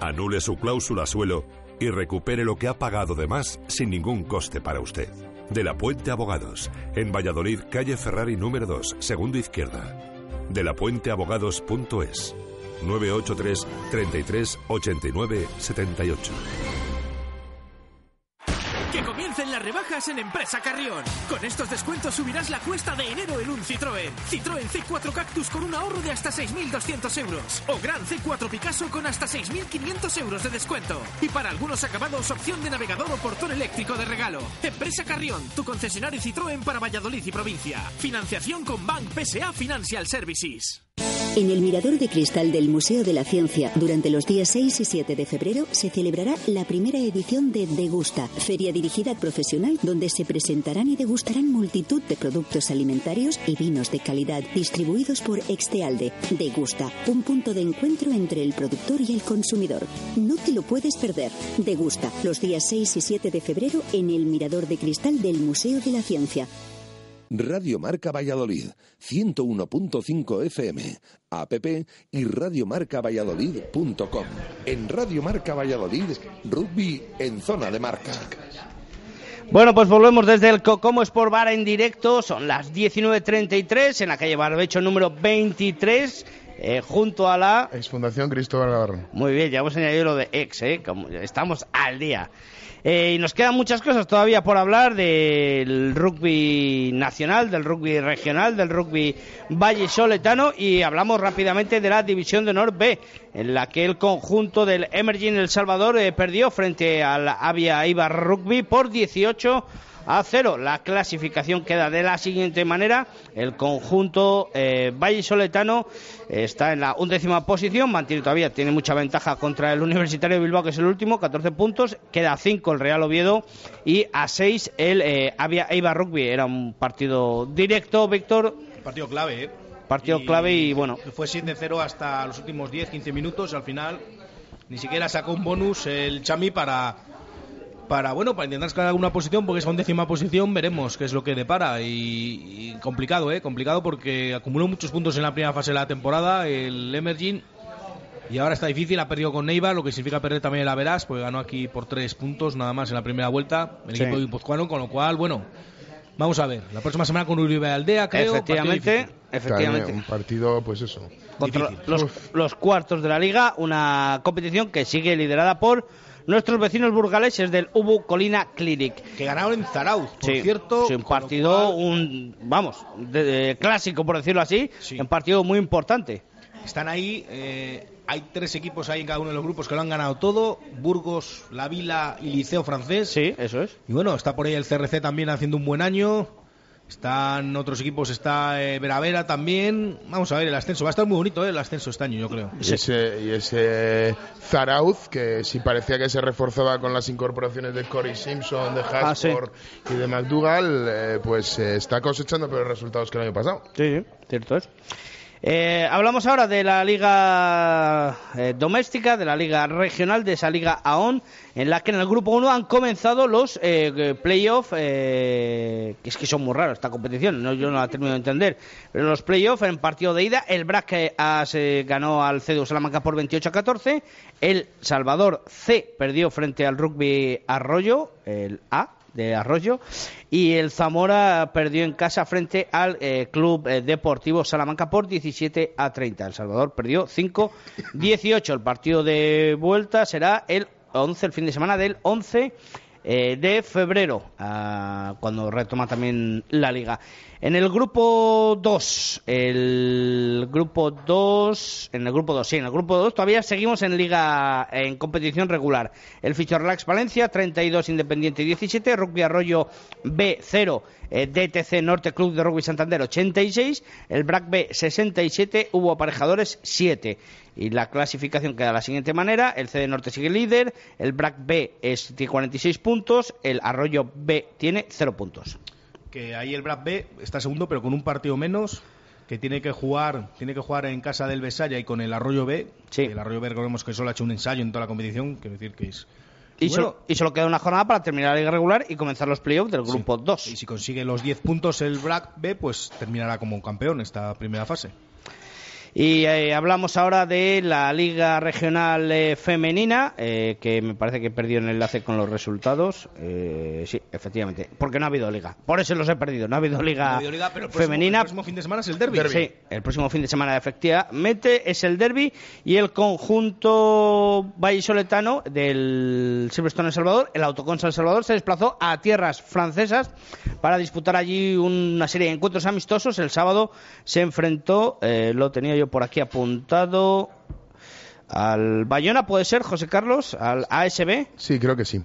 Anule su cláusula suelo y recupere lo que ha pagado de más sin ningún coste para usted. De la Puente Abogados, en Valladolid, calle Ferrari número 2, segundo izquierda. De la puenteabogados.es 983 33 89 78. Que comiencen las rebajas en Empresa Carrión. Con estos descuentos subirás la cuesta de enero en un Citroën. Citroën C4 Cactus con un ahorro de hasta 6.200 euros. O Gran C4 Picasso con hasta 6.500 euros de descuento. Y para algunos acabados, opción de navegador o portón eléctrico de regalo. Empresa Carrión, tu concesionario Citroën para Valladolid y provincia. Financiación con Bank PSA Financial Services. En el Mirador de Cristal del Museo de la Ciencia, durante los días 6 y 7 de febrero, se celebrará la primera edición de Degusta, feria dirigida al profesional donde se presentarán y degustarán multitud de productos alimentarios y vinos de calidad distribuidos por Extealde. Degusta, un punto de encuentro entre el productor y el consumidor. No te lo puedes perder. Degusta, los días 6 y 7 de febrero en el Mirador de Cristal del Museo de la Ciencia. Radio Marca Valladolid, 101.5 FM, app y radiomarcavalladolid.com. En Radio Marca Valladolid, rugby en zona de marca. Bueno, pues volvemos desde el Cocomo Sport Bar en directo. Son las 19.33 en la calle Barbecho número 23. Eh, junto a la ex Fundación Cristóbal Navarro. Muy bien, ya hemos añadido lo de ex, ¿eh? Como estamos al día. Eh, y nos quedan muchas cosas todavía por hablar del rugby nacional, del rugby regional, del rugby Valle Soletano y hablamos rápidamente de la División de Honor B, en la que el conjunto del Emerging El Salvador eh, perdió frente al Avia Ibar Rugby por 18 a cero. La clasificación queda de la siguiente manera. El conjunto eh, Valle Soletano está en la undécima posición, mantiene todavía, tiene mucha ventaja contra el Universitario de Bilbao, que es el último, 14 puntos. Queda a 5 el Real Oviedo y a 6 el eh, Avia Eibar Rugby. Era un partido directo, Víctor. Partido clave, ¿eh? Partido clave y bueno. Fue 7-0 hasta los últimos 10-15 minutos. Al final ni siquiera sacó un bonus el Chami para para bueno para intentar escalar alguna posición porque es con décima posición veremos qué es lo que depara y, y, complicado eh complicado porque acumuló muchos puntos en la primera fase de la temporada el Emerging y ahora está difícil ha perdido con Neiva lo que significa perder también el Verás porque ganó aquí por tres puntos nada más en la primera vuelta el equipo guipuzcoano con lo cual bueno Vamos a ver, la próxima semana con Uribe Aldea, creo. Efectivamente, efectivamente. un partido, pues eso. Contra los, los, cuartos de la liga, una competición que sigue liderada por nuestros vecinos burgaleses del Ubu Colina Clinic. Que ganaron en Zarauz, por cierto. Sí, un partido, un, vamos, de, clásico, por decirlo así. Un partido muy importante. Están ahí, eh, hay tres equipos ahí en cada uno de los grupos que lo han ganado todo: Burgos, La Vila y Liceo Francés. Sí, eso es. Y bueno, está por ahí el CRC también haciendo un buen año. Están otros equipos, está eh, Veravera también. Vamos a ver el ascenso. Va a estar muy bonito eh, el ascenso este año, yo creo. Y ese, y ese Zarauz, que sí parecía que se reforzaba con las incorporaciones de Corey Simpson, de ah, Hasport y de McDougall, eh, pues está cosechando peores resultados que el año pasado. Sí, cierto es. Eh, hablamos ahora de la liga eh, doméstica, de la liga regional, de esa liga AON, en la que en el grupo 1 han comenzado los eh, playoffs, que es que son muy raros esta competición, no, yo no la termino de entender, pero los playoffs en partido de ida, el BRAC se ganó al CEDU Salamanca por 28 a 14, el Salvador C perdió frente al Rugby Arroyo, el A, de Arroyo. Y el Zamora perdió en casa frente al eh, Club eh, Deportivo Salamanca por 17 a 30. El Salvador perdió 5-18. El partido de vuelta será el 11, el fin de semana del 11 eh, de febrero, ah, cuando retoma también la liga. En el grupo 2, el grupo 2, en el grupo 2, sí, en el grupo 2 todavía seguimos en liga, en competición regular. El Fichor Relax Valencia, 32 Independiente 17, Rugby Arroyo B 0, eh, DTC Norte Club de Rugby Santander 86, el BRAC B 67, hubo aparejadores 7. Y la clasificación queda de la siguiente manera, el CD Norte sigue líder, el BRAC B es, tiene 46 puntos, el Arroyo B tiene 0 puntos que ahí el Brad B está segundo, pero con un partido menos que tiene que jugar tiene que jugar en casa del Besaya y con el Arroyo B. Sí. El Arroyo B recordemos que solo ha hecho un ensayo en toda la competición, quiero decir que es y, solo, y, solo, queda una jornada para terminar la liga regular y comenzar los playoffs del grupo 2. Y si consigue los 10 puntos el BRAC B, pues terminará como campeón esta primera fase. Y eh, hablamos ahora de la Liga Regional eh, Femenina, eh, que me parece que perdió el enlace con los resultados. sí, efectivamente, porque no ha habido liga. Por eso los he perdido. No ha habido liga, femenina. El próximo fin de semana es el derby. Sí, el próximo fin de semana efectivamente es el derby y el conjunto vallisoletano del Silverstone El Salvador, el Autoconsa El Salvador, se desplazó a tierras francesas para disputar allí una serie de encuentros amistosos. El sábado se enfrentó, lo tenía yo por aquí apuntado. Al Bayona, ¿puede ser, José Carlos? ¿Al ASB? Sí, creo que sí.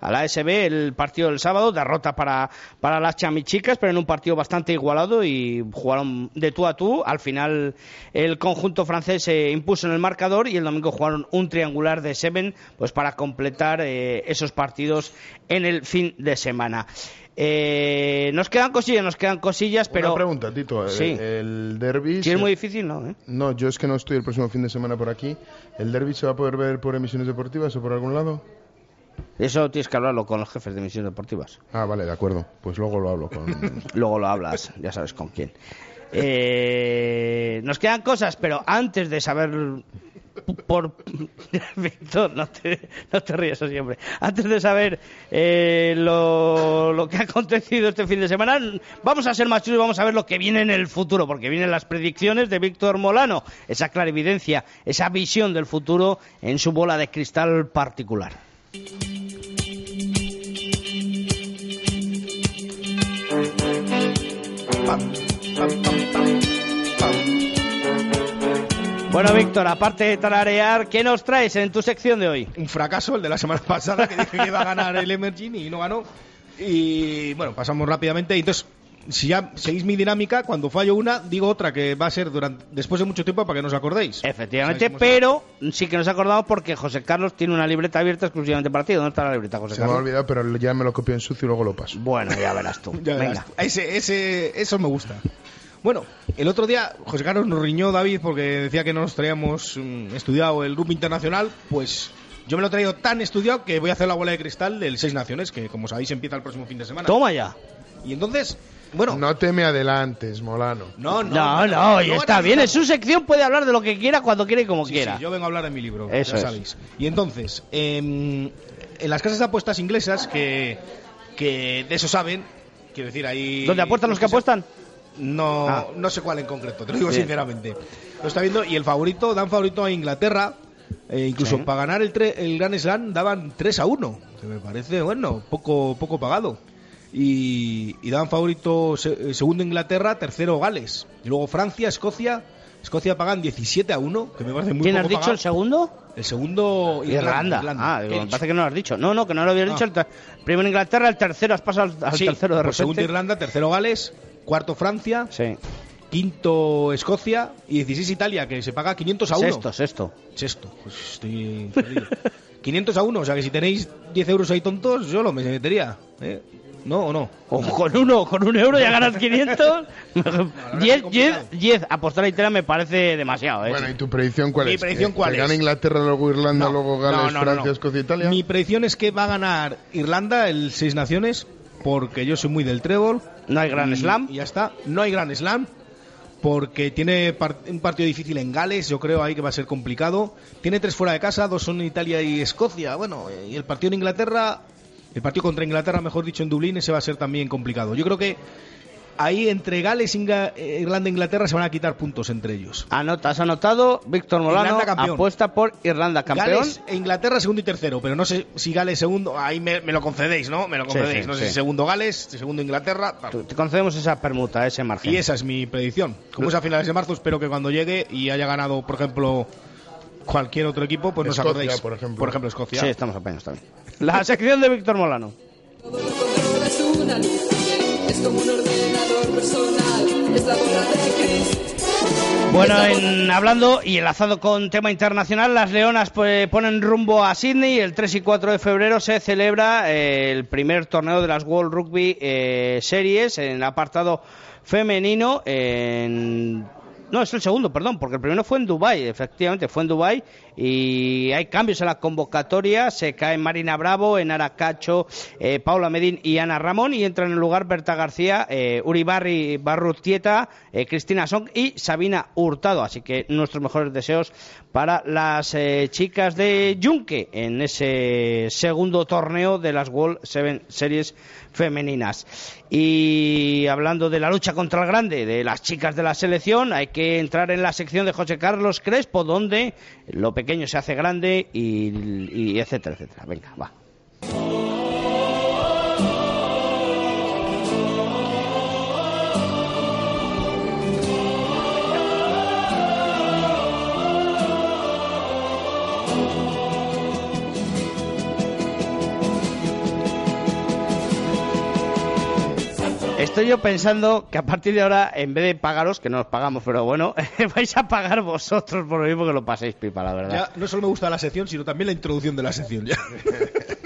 Al ASB el partido del sábado, derrota para, para las chamichicas, pero en un partido bastante igualado y jugaron de tú a tú. Al final el conjunto francés se impuso en el marcador y el domingo jugaron un triangular de Seven pues para completar eh, esos partidos en el fin de semana. Eh, nos quedan cosillas, nos quedan cosillas, pero... Una pregunta, Tito. Eh, sí. El derby... Es muy difícil, ¿no? ¿Eh? No, yo es que no estoy el próximo fin de semana por aquí. ¿El derby se va a poder ver por emisiones deportivas o por algún lado? Eso tienes que hablarlo con los jefes de emisiones deportivas. Ah, vale, de acuerdo. Pues luego lo hablo con... (laughs) luego lo hablas, ya sabes con quién. Eh, nos quedan cosas, pero antes de saber por Víctor, (laughs) no te, no te ríes siempre. Antes de saber eh, lo, que ha acontecido este fin de semana, vamos a ser más chulos y vamos a ver lo que viene en el futuro, porque vienen las predicciones de Víctor Molano, esa clarividencia, esa visión del futuro en su bola de cristal particular. Bueno, Víctor, aparte de tararear, ¿qué nos traes en tu sección de hoy? Un fracaso, el de la semana pasada, que dije que iba a ganar el Emerging y no ganó. Y bueno, pasamos rápidamente. Entonces, si ya seguís mi dinámica, cuando fallo una, digo otra que va a ser durante después de mucho tiempo para que no os acordéis. Efectivamente, pero sí que nos acordamos porque José Carlos tiene una libreta abierta exclusivamente para ti. ¿Dónde está la libreta, José Carlos? Se me ha olvidado, pero ya me lo copio en sucio y luego lo paso. Bueno, ya verás tú. (laughs) Venga. Ese, ese, eso me gusta. Bueno, el otro día José Carlos nos riñó David porque decía que no nos traíamos mm, estudiado el grupo internacional, pues Yo me lo he traído tan estudiado que voy a hacer la bola de cristal del Seis Naciones, que como sabéis empieza el próximo fin de semana. Toma ya. Y entonces, bueno. No te me adelantes, Molano. No, No, no, y está bien. En su sección puede hablar de lo que quiera, cuando quiera y como Sí, quiera. sí, yo vengo a hablar de mi libro, Eso ya es. sabéis. Y entonces, em, en las casas de apuestas inglesas, que, que de eso saben, quiero decir, ahí... ¿Dónde apuestan los que apuestan? No, Ah. no sé cuál en concreto, te lo digo Bien. sinceramente. Lo está viendo y el favorito, dan favorito a Inglaterra. eh, incluso Sí. para ganar el, tre- el Grand Slam daban 3 a 1, que me parece, bueno, poco, poco pagado. Y, y daban favorito se- eh, segundo Inglaterra, tercero Gales. Y luego Francia, Escocia. Escocia pagan 17 a 1, que me parece muy ¿Quién has dicho pagado. el segundo? El segundo Irlanda. Irlanda. Ah, digo, me parece que no lo has dicho. No, no, que no lo habías Ah. dicho. El primero Inglaterra, el tercero, has pasado al, al Sí, tercero de pues segundo repente. Irlanda, tercero Gales, cuarto Francia, Sí. quinto Escocia y 16 Italia, que se paga 500 a 1. Sexto, sexto. Sexto, pues estoy perdido. 500 (laughs) a 1, o sea que si tenéis 10 euros ahí tontos, yo lo me metería. ¿eh? ¿No o no? O con uno, con un euro ya ganas 500. 10, 10, 10. Apostar a Italia me parece demasiado, ¿eh? Bueno, ¿y tu predicción cuál Mi es? predicción ¿Que- cuál es? gana Inglaterra, luego Irlanda, No, luego Gales, no, no, no, Francia, no. Escocia, Italia? Mi predicción es que va a ganar Irlanda el Seis Naciones, porque yo soy muy del trébol. No hay Grand Y- Slam. Y ya está. No hay Grand Slam, porque tiene par- un partido difícil en Gales, yo creo ahí que va a ser complicado. Tiene tres fuera de casa, dos son Italia y Escocia. Bueno, y el partido en Inglaterra, el partido contra Inglaterra, mejor dicho, en Dublín, ese va a ser también complicado. Yo creo que ahí entre Gales, Inga- eh, Irlanda e Inglaterra se van a quitar puntos entre ellos. Anota, has anotado, Víctor Molano apuesta por Irlanda campeón. Gales e Inglaterra segundo y tercero, pero no sé si Gales segundo, ahí me, me lo concedéis, ¿no? Me lo concedéis. sí, no sé sí. si segundo Gales, si segundo Inglaterra. tal. Te concedemos esa permuta, ese margen. Y esa es mi predicción. Como es a finales de marzo, espero que cuando llegue y haya ganado, por ejemplo, cualquier otro equipo, pues nos acordéis. por ejemplo. Por ejemplo, Escocia. Sí, estamos apenas también. La sección de Víctor Molano. Es como un ordenador personal, es la bola de Chris. Bueno, en, hablando y enlazado con tema internacional, las Leonas pues, ponen rumbo a Sydney. El 3 y 4 de febrero se celebra eh, el primer torneo de las World Rugby eh, Series en el apartado femenino. En... No, es el segundo, perdón, porque el primero fue en Dubai, efectivamente, fue en Dubai y hay cambios en la convocatoria. Se cae Marina Bravo, Enara Cacho, eh, Paula Medín y Ana Ramón y entran en el lugar Berta García, eh, Uri Barri Barrutieta, eh, Cristina Song y Sabina Hurtado. Así que nuestros mejores deseos para las eh, chicas de Yunque en ese segundo torneo de las World Seven Series femeninas. Y hablando de la lucha contra el grande, de las chicas de la selección, hay que entrar en la sección de José Carlos Crespo, donde lo pequeño se hace grande y, y etcétera, etcétera. Venga, va. Estoy yo pensando que a partir de ahora, en vez de pagaros, que no os pagamos, pero bueno, (laughs) vais a pagar vosotros por lo mismo que lo paséis pipa, la verdad. Ya no solo me gusta la sección, sino también la introducción de la sección. Ya. (laughs)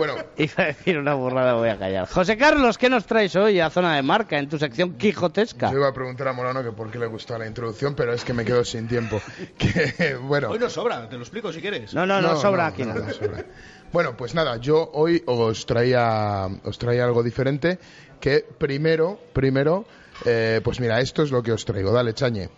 Bueno, (laughs) Iba a decir una burrada, voy a callar. José Carlos, ¿qué nos traes hoy a Zona de Marca en tu sección quijotesca? Yo iba a preguntar a Molano que por qué le gustó la introducción, pero es que me quedo sin tiempo. Que, bueno, Hoy nos sobra, te lo explico si quieres. No, no, no, sobra aquí no, nada. no sobra. Bueno, pues nada, yo hoy os traía, os traía algo diferente. Que primero, primero, eh, pues mira, esto es lo que os traigo. Dale, Chañe.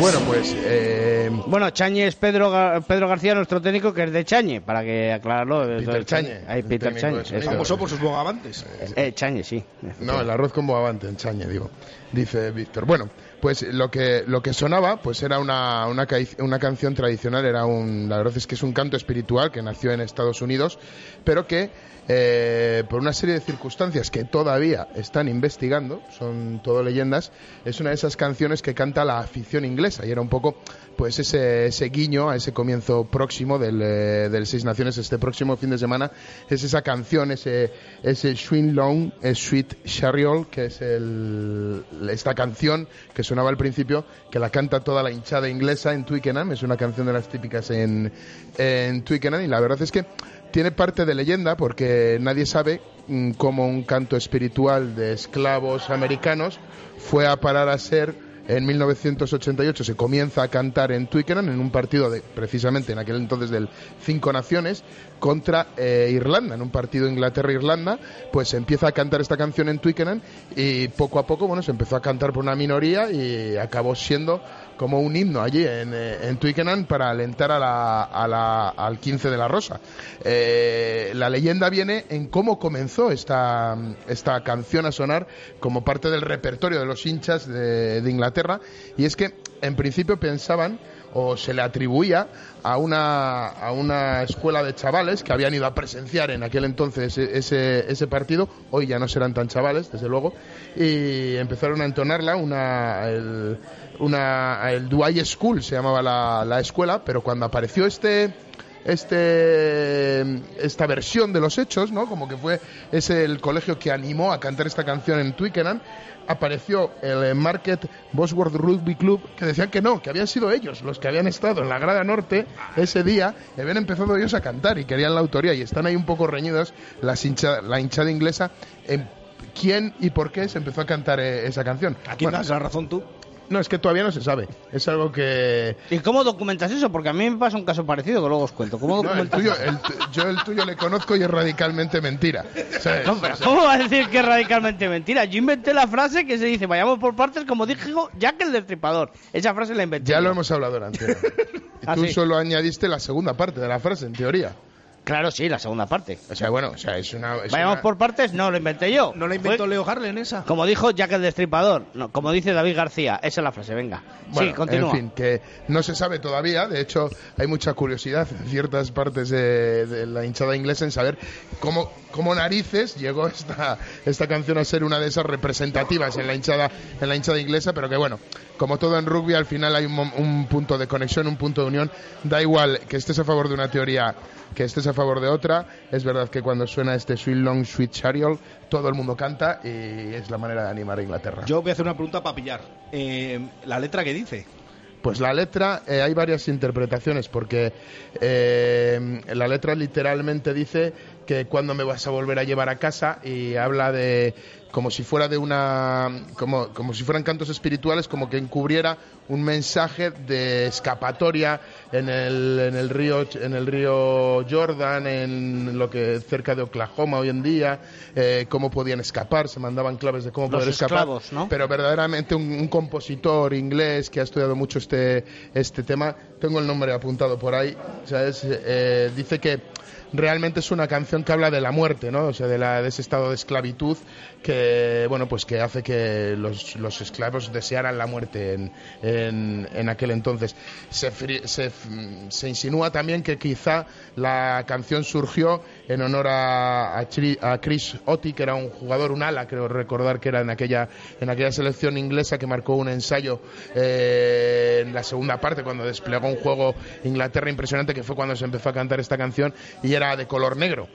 Bueno, pues eh, Bueno, Chañe es Pedro, Ga- Pedro García, nuestro técnico, que es de Chañe, para que aclararlo. Peter Chañe, Ahí, el Peter Chañe. eso. Famoso por sus bogavantes. Eh, Chañe, sí. No, el arroz con bogavante, en Chañe, digo. Dice Víctor. Bueno, pues lo que, lo que sonaba, pues era una, una, una canción tradicional, era un, la verdad es que es un canto espiritual que nació en Estados Unidos, pero que eh, por una serie de circunstancias que todavía están investigando, son todo leyendas, es una de esas canciones que canta la afición inglesa y era un poco, pues, es ese, ese guiño a ese comienzo próximo del, eh, del Seis Naciones este próximo fin de semana es esa canción ese ese Swing Long Sweet Chariot que es el, esta canción que sonaba al principio que la canta toda la hinchada inglesa en Twickenham es una canción de las típicas en, en Twickenham y la verdad es que tiene parte de leyenda porque nadie sabe mm, cómo un canto espiritual de esclavos americanos fue a parar a ser en 1988 se comienza a cantar en Twickenham en un partido de precisamente en aquel entonces del Cinco Naciones contra eh, Irlanda, en un partido Inglaterra-Irlanda, pues se empieza a cantar esta canción en Twickenham y poco a poco, bueno, se empezó a cantar por una minoría y acabó siendo como un himno allí en, eh, Twickenham para alentar a la, al 15 de la Rosa. Eh, la leyenda viene en cómo comenzó esta, esta canción a sonar como parte del repertorio de los hinchas de, de Inglaterra y es que en principio pensaban o se le atribuía a una, a una escuela de chavales que habían ido a presenciar en aquel entonces ese, ese partido, hoy ya no serán tan chavales, desde luego, y empezaron a entonarla, una, el, una, el School se llamaba la, la escuela, pero cuando apareció este este esta versión de los hechos, ¿no? Como que fue ese el colegio que animó a cantar esta canción en Twickenham, apareció el Market Bosworth Rugby Club que decían que no, que habían sido ellos los que habían estado en la grada norte ese día y habían empezado ellos a cantar y querían la autoría y están ahí un poco reñidos la hinchada inglesa en quién y por qué se empezó a cantar eh, esa canción. Aquí bueno, das la razón tú. No, es que todavía no se sabe. Es algo que. ¿Y cómo documentas eso? Porque a mí me pasa un caso parecido que luego os cuento. ¿Cómo documentas no, el tuyo, el Yo el tuyo le conozco y es radicalmente mentira. No, pero ¿cómo va a decir que es radicalmente mentira? Yo inventé la frase que se dice, vayamos por partes, como dijo Jack el Destripador. Esa frase la inventé. Ya lo hemos hablado antes. (laughs) ¿Ah, tú solo añadiste la segunda parte de la frase, en teoría. Claro, sí, la segunda parte. O sea, bueno, o sea, es una... Vayamos por partes, no, lo inventé yo. ¿No lo inventó Leo Harlen esa? Como dijo Jack el Destripador, no, como dice David García, esa es la frase, venga. sí, continúa. En fin, que no se sabe todavía, de hecho hay mucha curiosidad en ciertas partes de, la hinchada inglesa en saber cómo, cómo narices llegó esta, esta canción a ser una de esas representativas en la hinchada, en la hinchada inglesa, pero que bueno, como todo en rugby, al final hay un, un punto de conexión, un punto de unión. Da igual que estés a favor de una teoría que estés a favor de otra. Es verdad que cuando suena este Sweet Long Sweet Chariot, todo el mundo canta y es la manera de animar a Inglaterra. Yo voy a hacer una pregunta para pillar. Eh, ¿La letra qué dice? Pues la letra, eh, hay varias interpretaciones, porque eh, la letra literalmente dice que cuando me vas a volver a llevar a casa y habla de como si fuera de una como, como si fueran cantos espirituales como que encubriera un mensaje de escapatoria en el, en el río en el río Jordan en lo que cerca de Oklahoma hoy en día eh, cómo podían escapar se mandaban claves de cómo poder escapar pero verdaderamente un, compositor inglés que ha estudiado mucho este este tema tengo el nombre apuntado por ahí ¿sabes? Eh, dice que realmente es una canción que habla de la muerte, ¿no? O sea, de, la, de ese estado de esclavitud que, bueno, pues que hace que los, los esclavos desearan la muerte en, en, en aquel entonces. Se, se, se, insinúa también que quizá la canción surgió en honor a, Chris Otti, que era un jugador, un ala, creo recordar que era en aquella, en aquella selección inglesa que marcó un ensayo eh, en la segunda parte, cuando desplegó un juego Inglaterra impresionante, que fue cuando se empezó a cantar esta canción y era de color negro.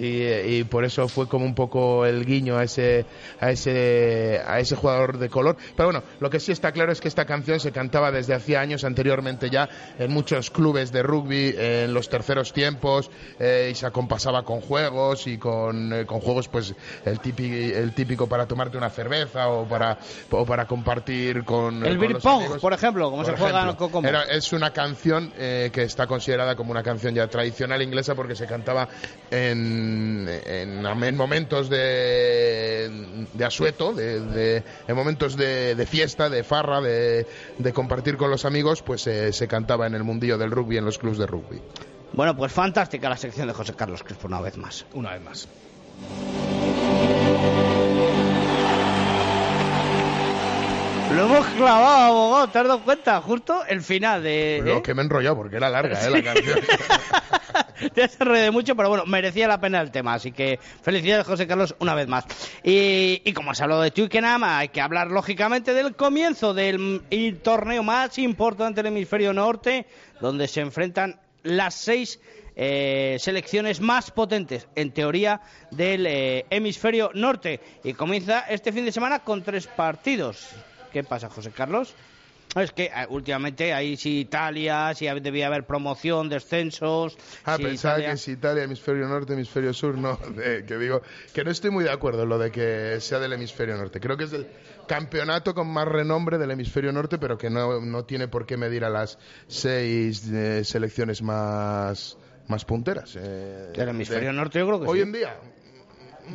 Y, por eso fue como un poco el guiño a ese, a ese, a ese jugador de color. Pero bueno, lo que sí está claro es que esta canción se cantaba desde hacía años anteriormente ya en muchos clubes de rugby, en los terceros tiempos, eh, y se acompasaba con juegos y con, eh, con juegos, pues el típico, el típico para tomarte una cerveza o para, o para compartir con. El beer pong, por ejemplo, como se juega en Era, Es una canción eh, que está considerada como una canción ya tradicional inglesa porque se cantaba en en, momentos de, de asueto, de, en momentos de, fiesta, de farra, de, compartir con los amigos, pues eh, se cantaba en el mundillo del rugby, en los clubes de rugby. Bueno, pues fantástica la sección de José Carlos Crespo una vez más. Una vez más. Lo hemos clavado, abogado, ¿te has dado cuenta? Justo el final de... Lo ¿eh? que me he enrollado, porque era larga, ¿eh? La canción. (laughs) Te has enredado mucho, pero bueno, merecía la pena el tema. Así que felicidades, José Carlos, una vez más. Y, y como se ha hablado de Twickenham, hay que hablar lógicamente del comienzo del mm, torneo más importante del hemisferio norte, donde se enfrentan las seis eh, selecciones más potentes, en teoría, del eh, hemisferio norte. Y comienza este fin de semana con tres partidos. ¿Qué pasa, José Carlos? Es que eh, últimamente ahí sí Italia, sí debía haber promoción, descensos. Ah, pensaba Italia- que si Italia, hemisferio norte, hemisferio sur, no. (laughs) que digo, que no estoy muy de acuerdo en lo de que sea del hemisferio norte. Creo que es el campeonato con más renombre del hemisferio norte, pero que no, no tiene por qué medir a las seis eh, selecciones más, más punteras. eh, Del hemisferio de- norte yo creo que Hoy sí. en día,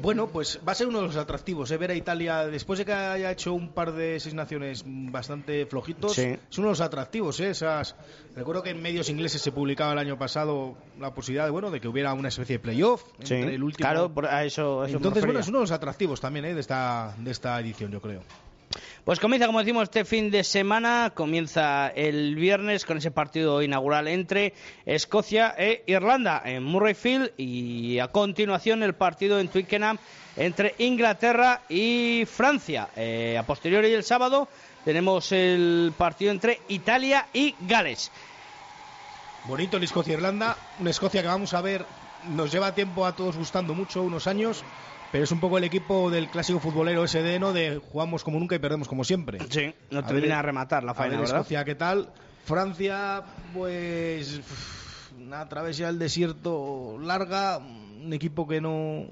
Bueno, pues va a ser uno de los atractivos, ¿eh? ver a Italia, después de que haya hecho un par de seis naciones bastante flojitos, Sí. es uno de los atractivos. ¿eh? Esas, recuerdo que en medios ingleses se publicaba el año pasado la posibilidad de, bueno, de que hubiera una especie de playoff Sí, entre el último. claro, por- a eso, Entonces, bueno, es uno de los atractivos también ¿eh? de, esta, de esta edición, yo creo. Pues comienza, como decimos, este fin de semana. Comienza el viernes con ese partido inaugural entre Escocia e Irlanda en Murrayfield. Y a continuación el partido en Twickenham entre Inglaterra y Francia. Eh, a posteriori el sábado tenemos el partido entre Italia y Gales. Bonito el Escocia-Irlanda, una Escocia que vamos a ver, nos lleva tiempo a todos gustando mucho, unos años, pero es un poco el equipo del clásico futbolero SD, ¿no? De jugamos como nunca y perdemos como siempre. Sí, no A termina de rematar la A faena, ver, ¿verdad? Escocia, ¿qué tal? Francia, pues una travesía del desierto larga, un equipo que no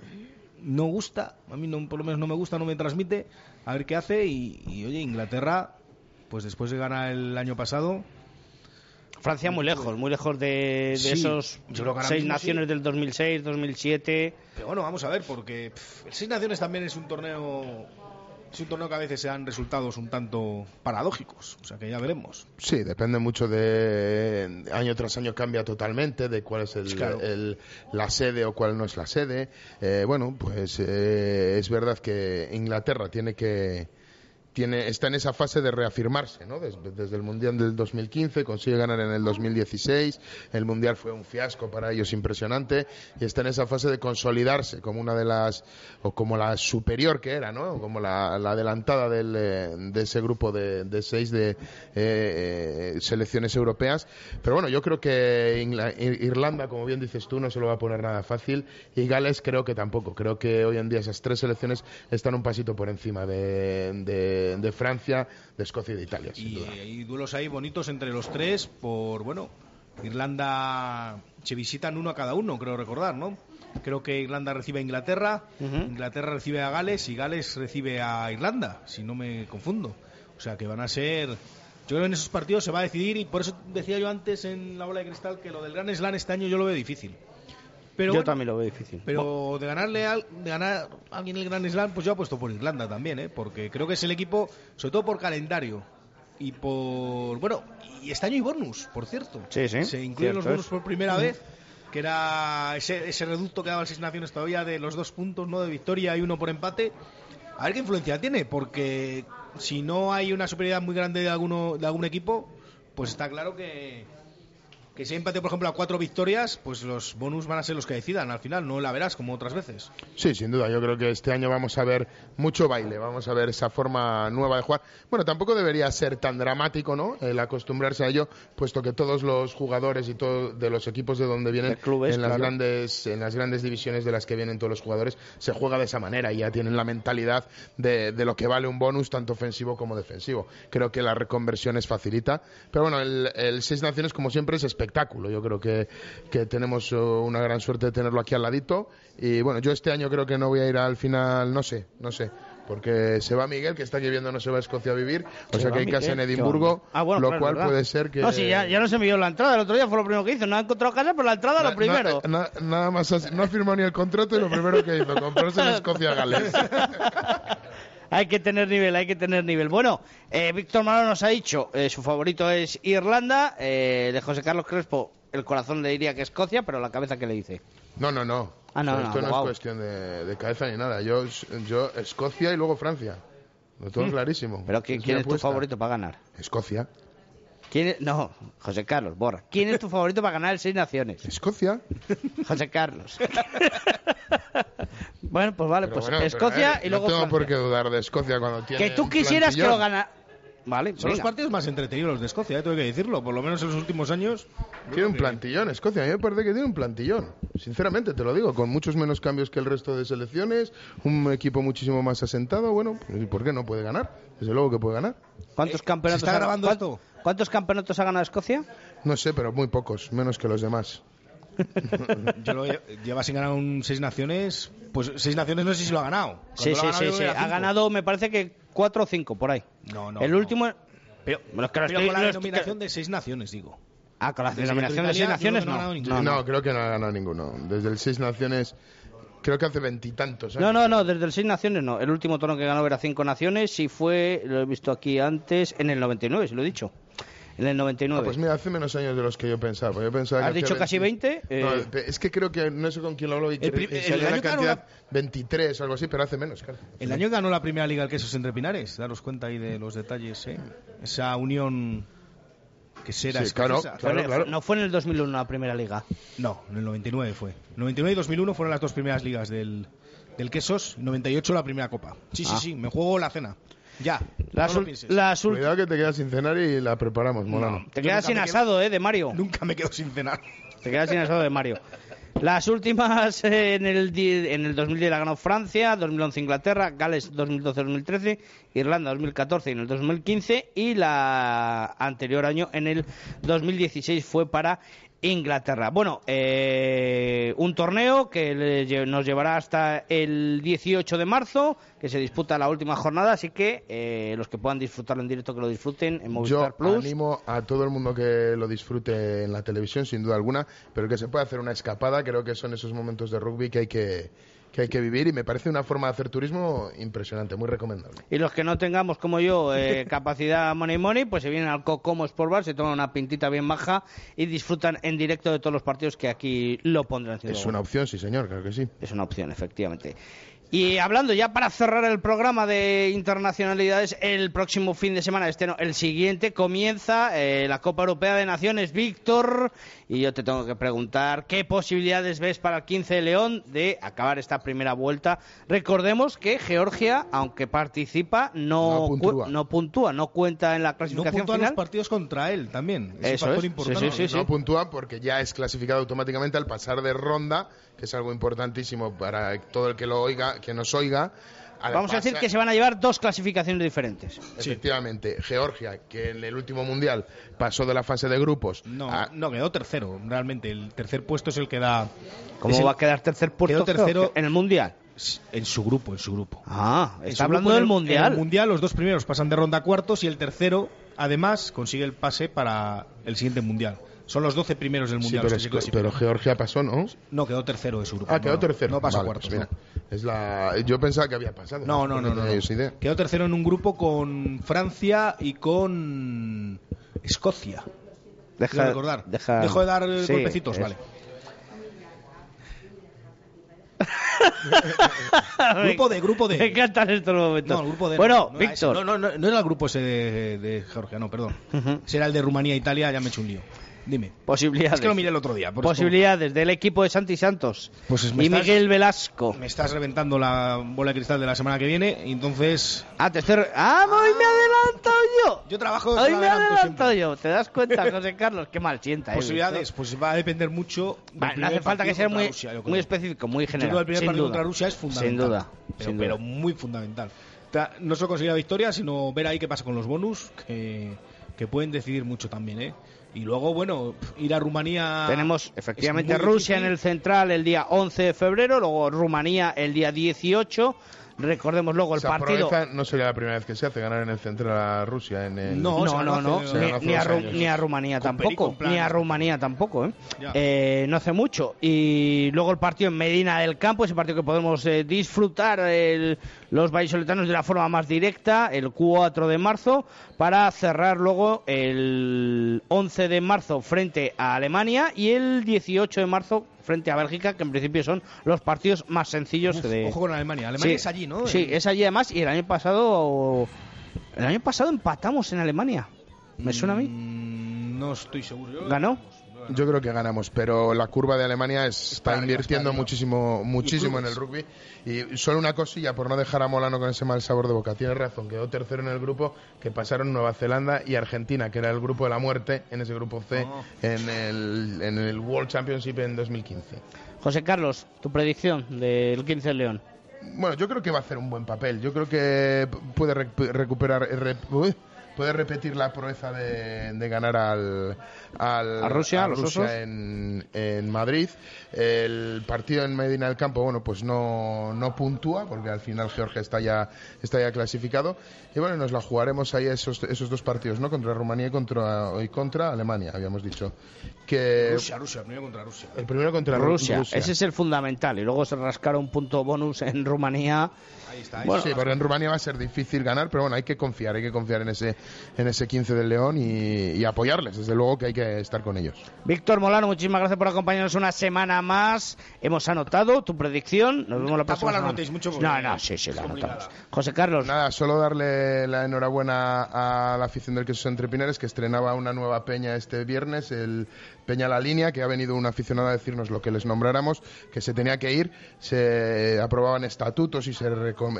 no gusta, a mí no, por lo menos no me gusta, no me transmite, a ver qué hace y, y, oye, Inglaterra, pues después de ganar el año pasado, Francia muy lejos, muy lejos de, de Sí, esos seis naciones sí. del 2006, 2007. Pero bueno, vamos a ver, porque pff, el Seis Naciones también es un torneo. Es un torneo que a veces se dan resultados un tanto paradójicos. O sea que ya veremos. Sí, depende mucho de año tras año cambia totalmente de cuál es el, Claro. el- la sede o cuál no es la sede. Eh, bueno, pues eh, es verdad que Inglaterra tiene que tiene está en esa fase de reafirmarse, ¿no? Desde, desde el mundial del 2015 consigue ganar en el 2016. El mundial fue un fiasco para ellos impresionante y está en esa fase de consolidarse como una de las o como la superior que era, ¿no? Como la, la adelantada del, eh, de ese grupo de, seis de eh, eh, selecciones europeas. Pero bueno, yo creo que Irlanda, como bien dices tú, no se lo va a poner nada fácil y Gales creo que tampoco. Creo que hoy en día esas tres selecciones están un pasito por encima de- de Francia, de Escocia y de Italia. sin Y duda. hay duelos ahí bonitos entre los tres. Por, bueno, Irlanda se visitan uno a cada uno, creo recordar, ¿no? Creo que Irlanda recibe a Inglaterra, Inglaterra recibe a Gales y Gales recibe a Irlanda, si no me confundo. O sea que van a ser. Yo creo que en esos partidos se va a decidir y por eso decía yo antes en la bola de cristal que lo del Gran Slam este año yo lo veo difícil. Pero Yo bueno, también lo veo difícil. pero de ganarle al, de ganar a alguien el Grand Slam, pues yo apuesto por Irlanda también, ¿eh? porque creo que es el equipo, sobre todo por calendario y por bueno, y este año hay bonus, por cierto. Sí, sí, Se incluyen los bonus es. por primera vez, que era ese, ese reducto que daba el Seis Naciones todavía de los dos puntos, no de victoria y uno por empate. A ver qué influencia tiene, porque si no hay una superioridad muy grande de alguno de algún equipo, pues está claro que que si hay empate, por ejemplo, a cuatro victorias, pues los bonus van a ser los que decidan al final, no la verás como otras veces. Sí, sin duda. Yo creo que este año vamos a ver mucho baile, vamos a ver esa forma nueva de jugar. Bueno, tampoco debería ser tan dramático, ¿no? El acostumbrarse a ello, puesto que todos los jugadores y todos de los equipos de donde vienen, clubes, en las claro. grandes, en las grandes divisiones de las que vienen todos los jugadores, se juega de esa manera y ya tienen la mentalidad de, de lo que vale un bonus tanto ofensivo como defensivo. Creo que la reconversión es facilita, pero bueno, el, el Seis Naciones como siempre es espectáculo. Yo creo que, que tenemos eh, una gran suerte de tenerlo aquí al ladito y bueno, yo este año creo que no voy a ir al final, no sé, no sé. Porque se va Miguel, que está aquí viendo, no se va a Escocia a vivir. O Se sea que hay casa en Edimburgo. Ah, bueno, lo claro, cual ¿verdad? puede ser que. No, sí, ya, ya nos envió la entrada. El otro día fue lo primero que hizo. No ha encontrado casa, pero la entrada lo primero. na- na- nada más, así- no ha firmado ni el contrato y lo primero que hizo, comprarse en Escocia Gales. (laughs) Hay que tener nivel, hay que tener nivel. Bueno, eh, Víctor Malo nos ha dicho, eh, su favorito es Irlanda, eh, de José Carlos Crespo, el corazón le diría que Escocia, pero la cabeza que le dice. No, no, no. Ah, no, O sea, no, esto no es cuestión de, de cabeza ni nada. Yo, yo Escocia y luego Francia. Lo tengo Mm. clarísimo. ¿Pero quién, Es quién mi es tu favorito para ganar? Escocia. ¿Quién es- No, José Carlos, borra. ¿Quién es tu favorito para ganar el Seis Naciones? Escocia. (laughs) José Carlos. (laughs) bueno, pues vale, Pero pues bueno, Escocia ver, y luego No tengo Francia. por qué dudar de Escocia cuando tiene. Que tú quisieras que lo gana... Vale, Son los partidos más entretenidos los de Escocia, eh, tengo que decirlo. Por lo menos en los últimos años. Tiene un plantillón, Escocia. A mí me parece que tiene un plantillón. Sinceramente, te lo digo, con muchos menos cambios que el resto de selecciones, un equipo muchísimo más asentado. Bueno, pues, ¿por qué no puede ganar? Desde luego que puede ganar. ¿Cuántos campeonatos ¿se está ha- grabando cuán- esto? ¿Cuántos campeonatos ha ganado Escocia? No sé, pero muy pocos, menos que los demás. (laughs) Yo lo lle- lleva sin ganar un Seis Naciones. Pues Seis Naciones no sé si lo ha ganado. Sí, Cuando sí, ha ganado sí, sí. Ha ganado, me parece que cuatro o cinco por ahí. No, no. el no. último... Pero, que pero estoy- con la denominación de Seis Naciones, digo. Ah, con la Desde denominación que de Seis Naciones que no ha no. ganado No, ninguno. no. No, creo que no ha ganado ninguno. Desde el Seis Naciones, creo que hace veintitantos No, años. no, no, desde el Seis Naciones no. El último torneo que ganó era Cinco Naciones y fue, lo he visto aquí antes, en el 99, si lo he dicho. En el 99. Ah, pues mira, hace menos años de los que yo pensaba. Yo pensaba que ¿Has hacía dicho casi 20? No, Eh, es que creo que no sé con quién lo hablo y El que el año la que cantidad 23 o algo así, pero hace menos, claro. El año que ganó la primera liga el Quesos entre Pinares. Daros cuenta ahí de los detalles, ¿eh? Esa unión que será Sí, claro, en el- No fue en el 2001 la primera liga. No, en el 99 fue. 99 y 2001 fueron las dos primeras ligas del, del Quesos. 98 la primera copa. Sí, sí, Ah. sí, me juego la cena. Ya. Las, no lo las Cuidado que te quedas sin cenar y la preparamos, Molano. Te Yo quedas sin me quedo- asado, ¿eh? De Mario. Nunca me quedo sin cenar. Te quedas sin asado de Mario. Las últimas eh, en el, en el 2010 la ganó Francia, 2011 Inglaterra, Gales 2012-2013, Irlanda 2014 y en el 2015 y la anterior año en el 2016 fue para Inglaterra. Bueno, eh, un torneo que nos llevará hasta el 18 de marzo, que se disputa la última jornada, así que eh, los que puedan disfrutarlo en directo que lo disfruten en Movistar Yo Plus. animo a todo el mundo que lo disfrute en la televisión, sin duda alguna, pero que se pueda hacer una escapada. Creo que son esos momentos de rugby que hay que, que, hay que vivir y me parece una forma de hacer turismo impresionante, muy recomendable. Y los que no tengamos, como yo, eh, (laughs) capacidad money money, pues se vienen al Cocomo Sport Bar, se toman una pintita bien baja y disfrutan en directo de todos los partidos que aquí lo pondrán. Es una opción, sí señor, claro que sí. Es una opción, efectivamente. Y hablando ya para cerrar el programa de internacionalidades, el próximo fin de semana, este no, el siguiente, comienza eh, la Copa Europea de Naciones, Víctor. Y yo te tengo que preguntar, ¿qué posibilidades ves para el 15 de León de acabar esta primera vuelta? Recordemos que Georgia, aunque participa, no, No puntúa. no puntúa, no cuenta en la No clasificación puntúan los final. partidos contra él también. Es Eso un factor es. importante. Sí, sí, sí, no puntúa porque ya es clasificado automáticamente al pasar de ronda, que es algo importantísimo para todo el que lo oiga, que nos oiga. Vamos a decir que se van a llevar dos clasificaciones diferentes. Efectivamente, Georgia, que en el último mundial pasó de la fase de grupos. No, a- no, quedó tercero. Realmente, el tercer puesto es el que da. ¿Cómo el- va a quedar tercer puesto Quedó tercero en el Mundial? En su grupo, en su grupo. Ah, está su hablando grupo, del en el- Mundial. En el Mundial, los dos primeros pasan de ronda a cuartos y el tercero, además, consigue el pase para el siguiente Mundial. Son los 12 primeros del Sí, Mundial. pero, es- clasifican. pero Georgia pasó, ¿no? No, quedó tercero de su grupo. Ah, quedó no, tercero. No pasó a Vale, cuartos. pues no. mira, es la... Yo pensaba que había pasado. No, no, no, no, no. idea. Quedó tercero en un grupo con Francia y con Escocia. Deja- recordar. deja- Dejo de dar eh, Sí, golpecitos, es- vale. (laughs) grupo de, grupo de. Me encantan estos momentos. No, el grupo de. Bueno, no, no. Víctor. No, no, no, no era el grupo ese de, de Georgia, no, perdón. Ese era el de Rumanía e Italia, ya me he hecho un lío. Dime. Posibilidades. Es que lo miré el otro día. Posibilidades del equipo de Santi Santos Pues y estás- Miguel Velasco. Me estás reventando la bola de cristal de la semana que viene, y entonces. Ah, te estoy... ah, hoy me he adelantado yo. Yo trabajo Hoy me he adelantado yo. ¿Te das cuenta, (laughs) José Carlos? Qué mal sienta. eh, Posibilidades, pues va a depender mucho. Vale, no hace falta que sea muy, Rusia, específico, muy general. que el primer sin partido duda. contra Rusia es fundamental. Sin duda. Pero, sin pero duda. muy fundamental. No solo conseguir la victoria, sino ver ahí qué pasa con los bonus, que, que pueden decidir mucho también, ¿eh? Y luego, bueno, ir a Rumanía. Tenemos efectivamente Rusia en el central el día 11 de febrero, luego Rumanía el día 18. Recordemos luego el O sea, partido. Proeza no sería la primera vez que se hace ganar en el central a Rusia. En el... No, no, no, no. Ni, ni a dos Ru- años. ni a Rumanía Con tampoco. plan- Ni a Rumanía tampoco, ¿eh? Eh, No hace mucho. Y luego el partido en Medina del Campo, ese partido que podemos eh, disfrutar el- los vallisoletanos de la forma más directa, el 4 de marzo, para cerrar luego el 11 de marzo frente a Alemania y el 18 de marzo frente a Bélgica, que en principio son los partidos más sencillos Uf, de... Ojo con Alemania. Alemania Sí. es allí, ¿no? Sí, es allí además y el año pasado el año pasado empatamos en Alemania. ¿Me suena a mí? Mm, no estoy seguro. ¿Ganó? Yo creo que ganamos, pero la curva de Alemania está invirtiendo muchísimo, muchísimo en el rugby. Y solo una cosilla, por no dejar a Molano con ese mal sabor de boca. Tiene razón, quedó tercero en el grupo que pasaron Nueva Zelanda y Argentina, que era el grupo de la muerte en ese grupo C Oh. en, el, en el World Championship en 2015. José Carlos, tu predicción del 15 de León. Bueno, yo creo que va a hacer un buen papel. Yo creo que puede recu- recuperar, re- uy, puede repetir la proeza de, de ganar al, al- ¿A Rusia, a los Rusia osos? en, en Madrid. El partido en Medina del Campo, bueno, pues no, no puntúa porque al final Georgia está ya está ya clasificado. Y bueno, nos la jugaremos ahí esos, esos dos partidos, ¿no? Contra Rumanía y contra y contra Alemania, habíamos dicho. Que Rusia, Rusia, primero contra Rusia. el primero contra Rusia. Ese es el fundamental. Y luego se rascaron un punto bonus en Rumanía. Ahí está. Bueno, sí, pero en Rumanía va a ser difícil ganar, pero bueno, hay que confiar, hay que confiar en ese, en ese 15 del León y, y apoyarles, desde luego que hay que estar con ellos. Víctor Molano, muchísimas gracias por acompañarnos una semana más. Hemos anotado tu predicción. Nos vemos la próxima la anotéis mucho No, no, sí, sí, la anotamos. José Carlos. Nada, solo darle la enhorabuena a la afición del Queso Entre Pinares, que estrenaba una nueva peña este viernes, el Peña La Línea, que ha venido un aficionado a decirnos lo que les nombráramos, que se tenía que ir, se aprobaban estatutos y se,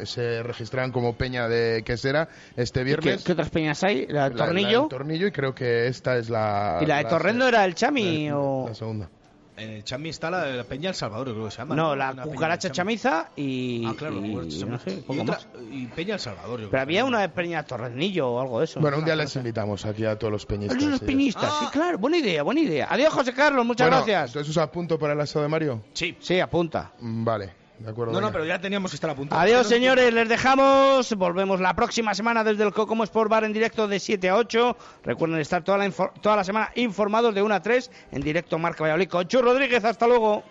se registraban como peña de quesera este ¿Y ¿Qué, viernes. qué otras peñas hay? ¿La de La- la Tornillo? del tornillo y creo que esta es la... ¿Y la de Torrendo era el Chami o...? La segunda. En el Chami está la, la Peña El Salvador, creo que se llama. No, la cucaracha del Chami. chamiza y... Ah, claro, y- la cucaracha y no chamiza. sé, Y otra- Peña El Salvador, yo Pero creo. había una de Peña Torrenillo o algo de eso. Bueno, un día les invitamos aquí a todos los peñistas. Los ellos. pinistas, sí, claro. Buena idea, buena idea. Adiós, José Carlos, muchas Bueno, gracias. Entonces os apunto para el asado de Mario. Sí. Sí, apunta. Mm, Vale, de acuerdo. No, no, pero ya teníamos que estar apuntados. Adiós, señores, les dejamos. Volvemos la próxima semana desde el Cocomo Sport Bar en directo de 7 a 8. Recuerden estar toda la, infor- toda la semana informados de 1 a 3 en directo Marca Valladolid con Chu Rodríguez. Hasta luego.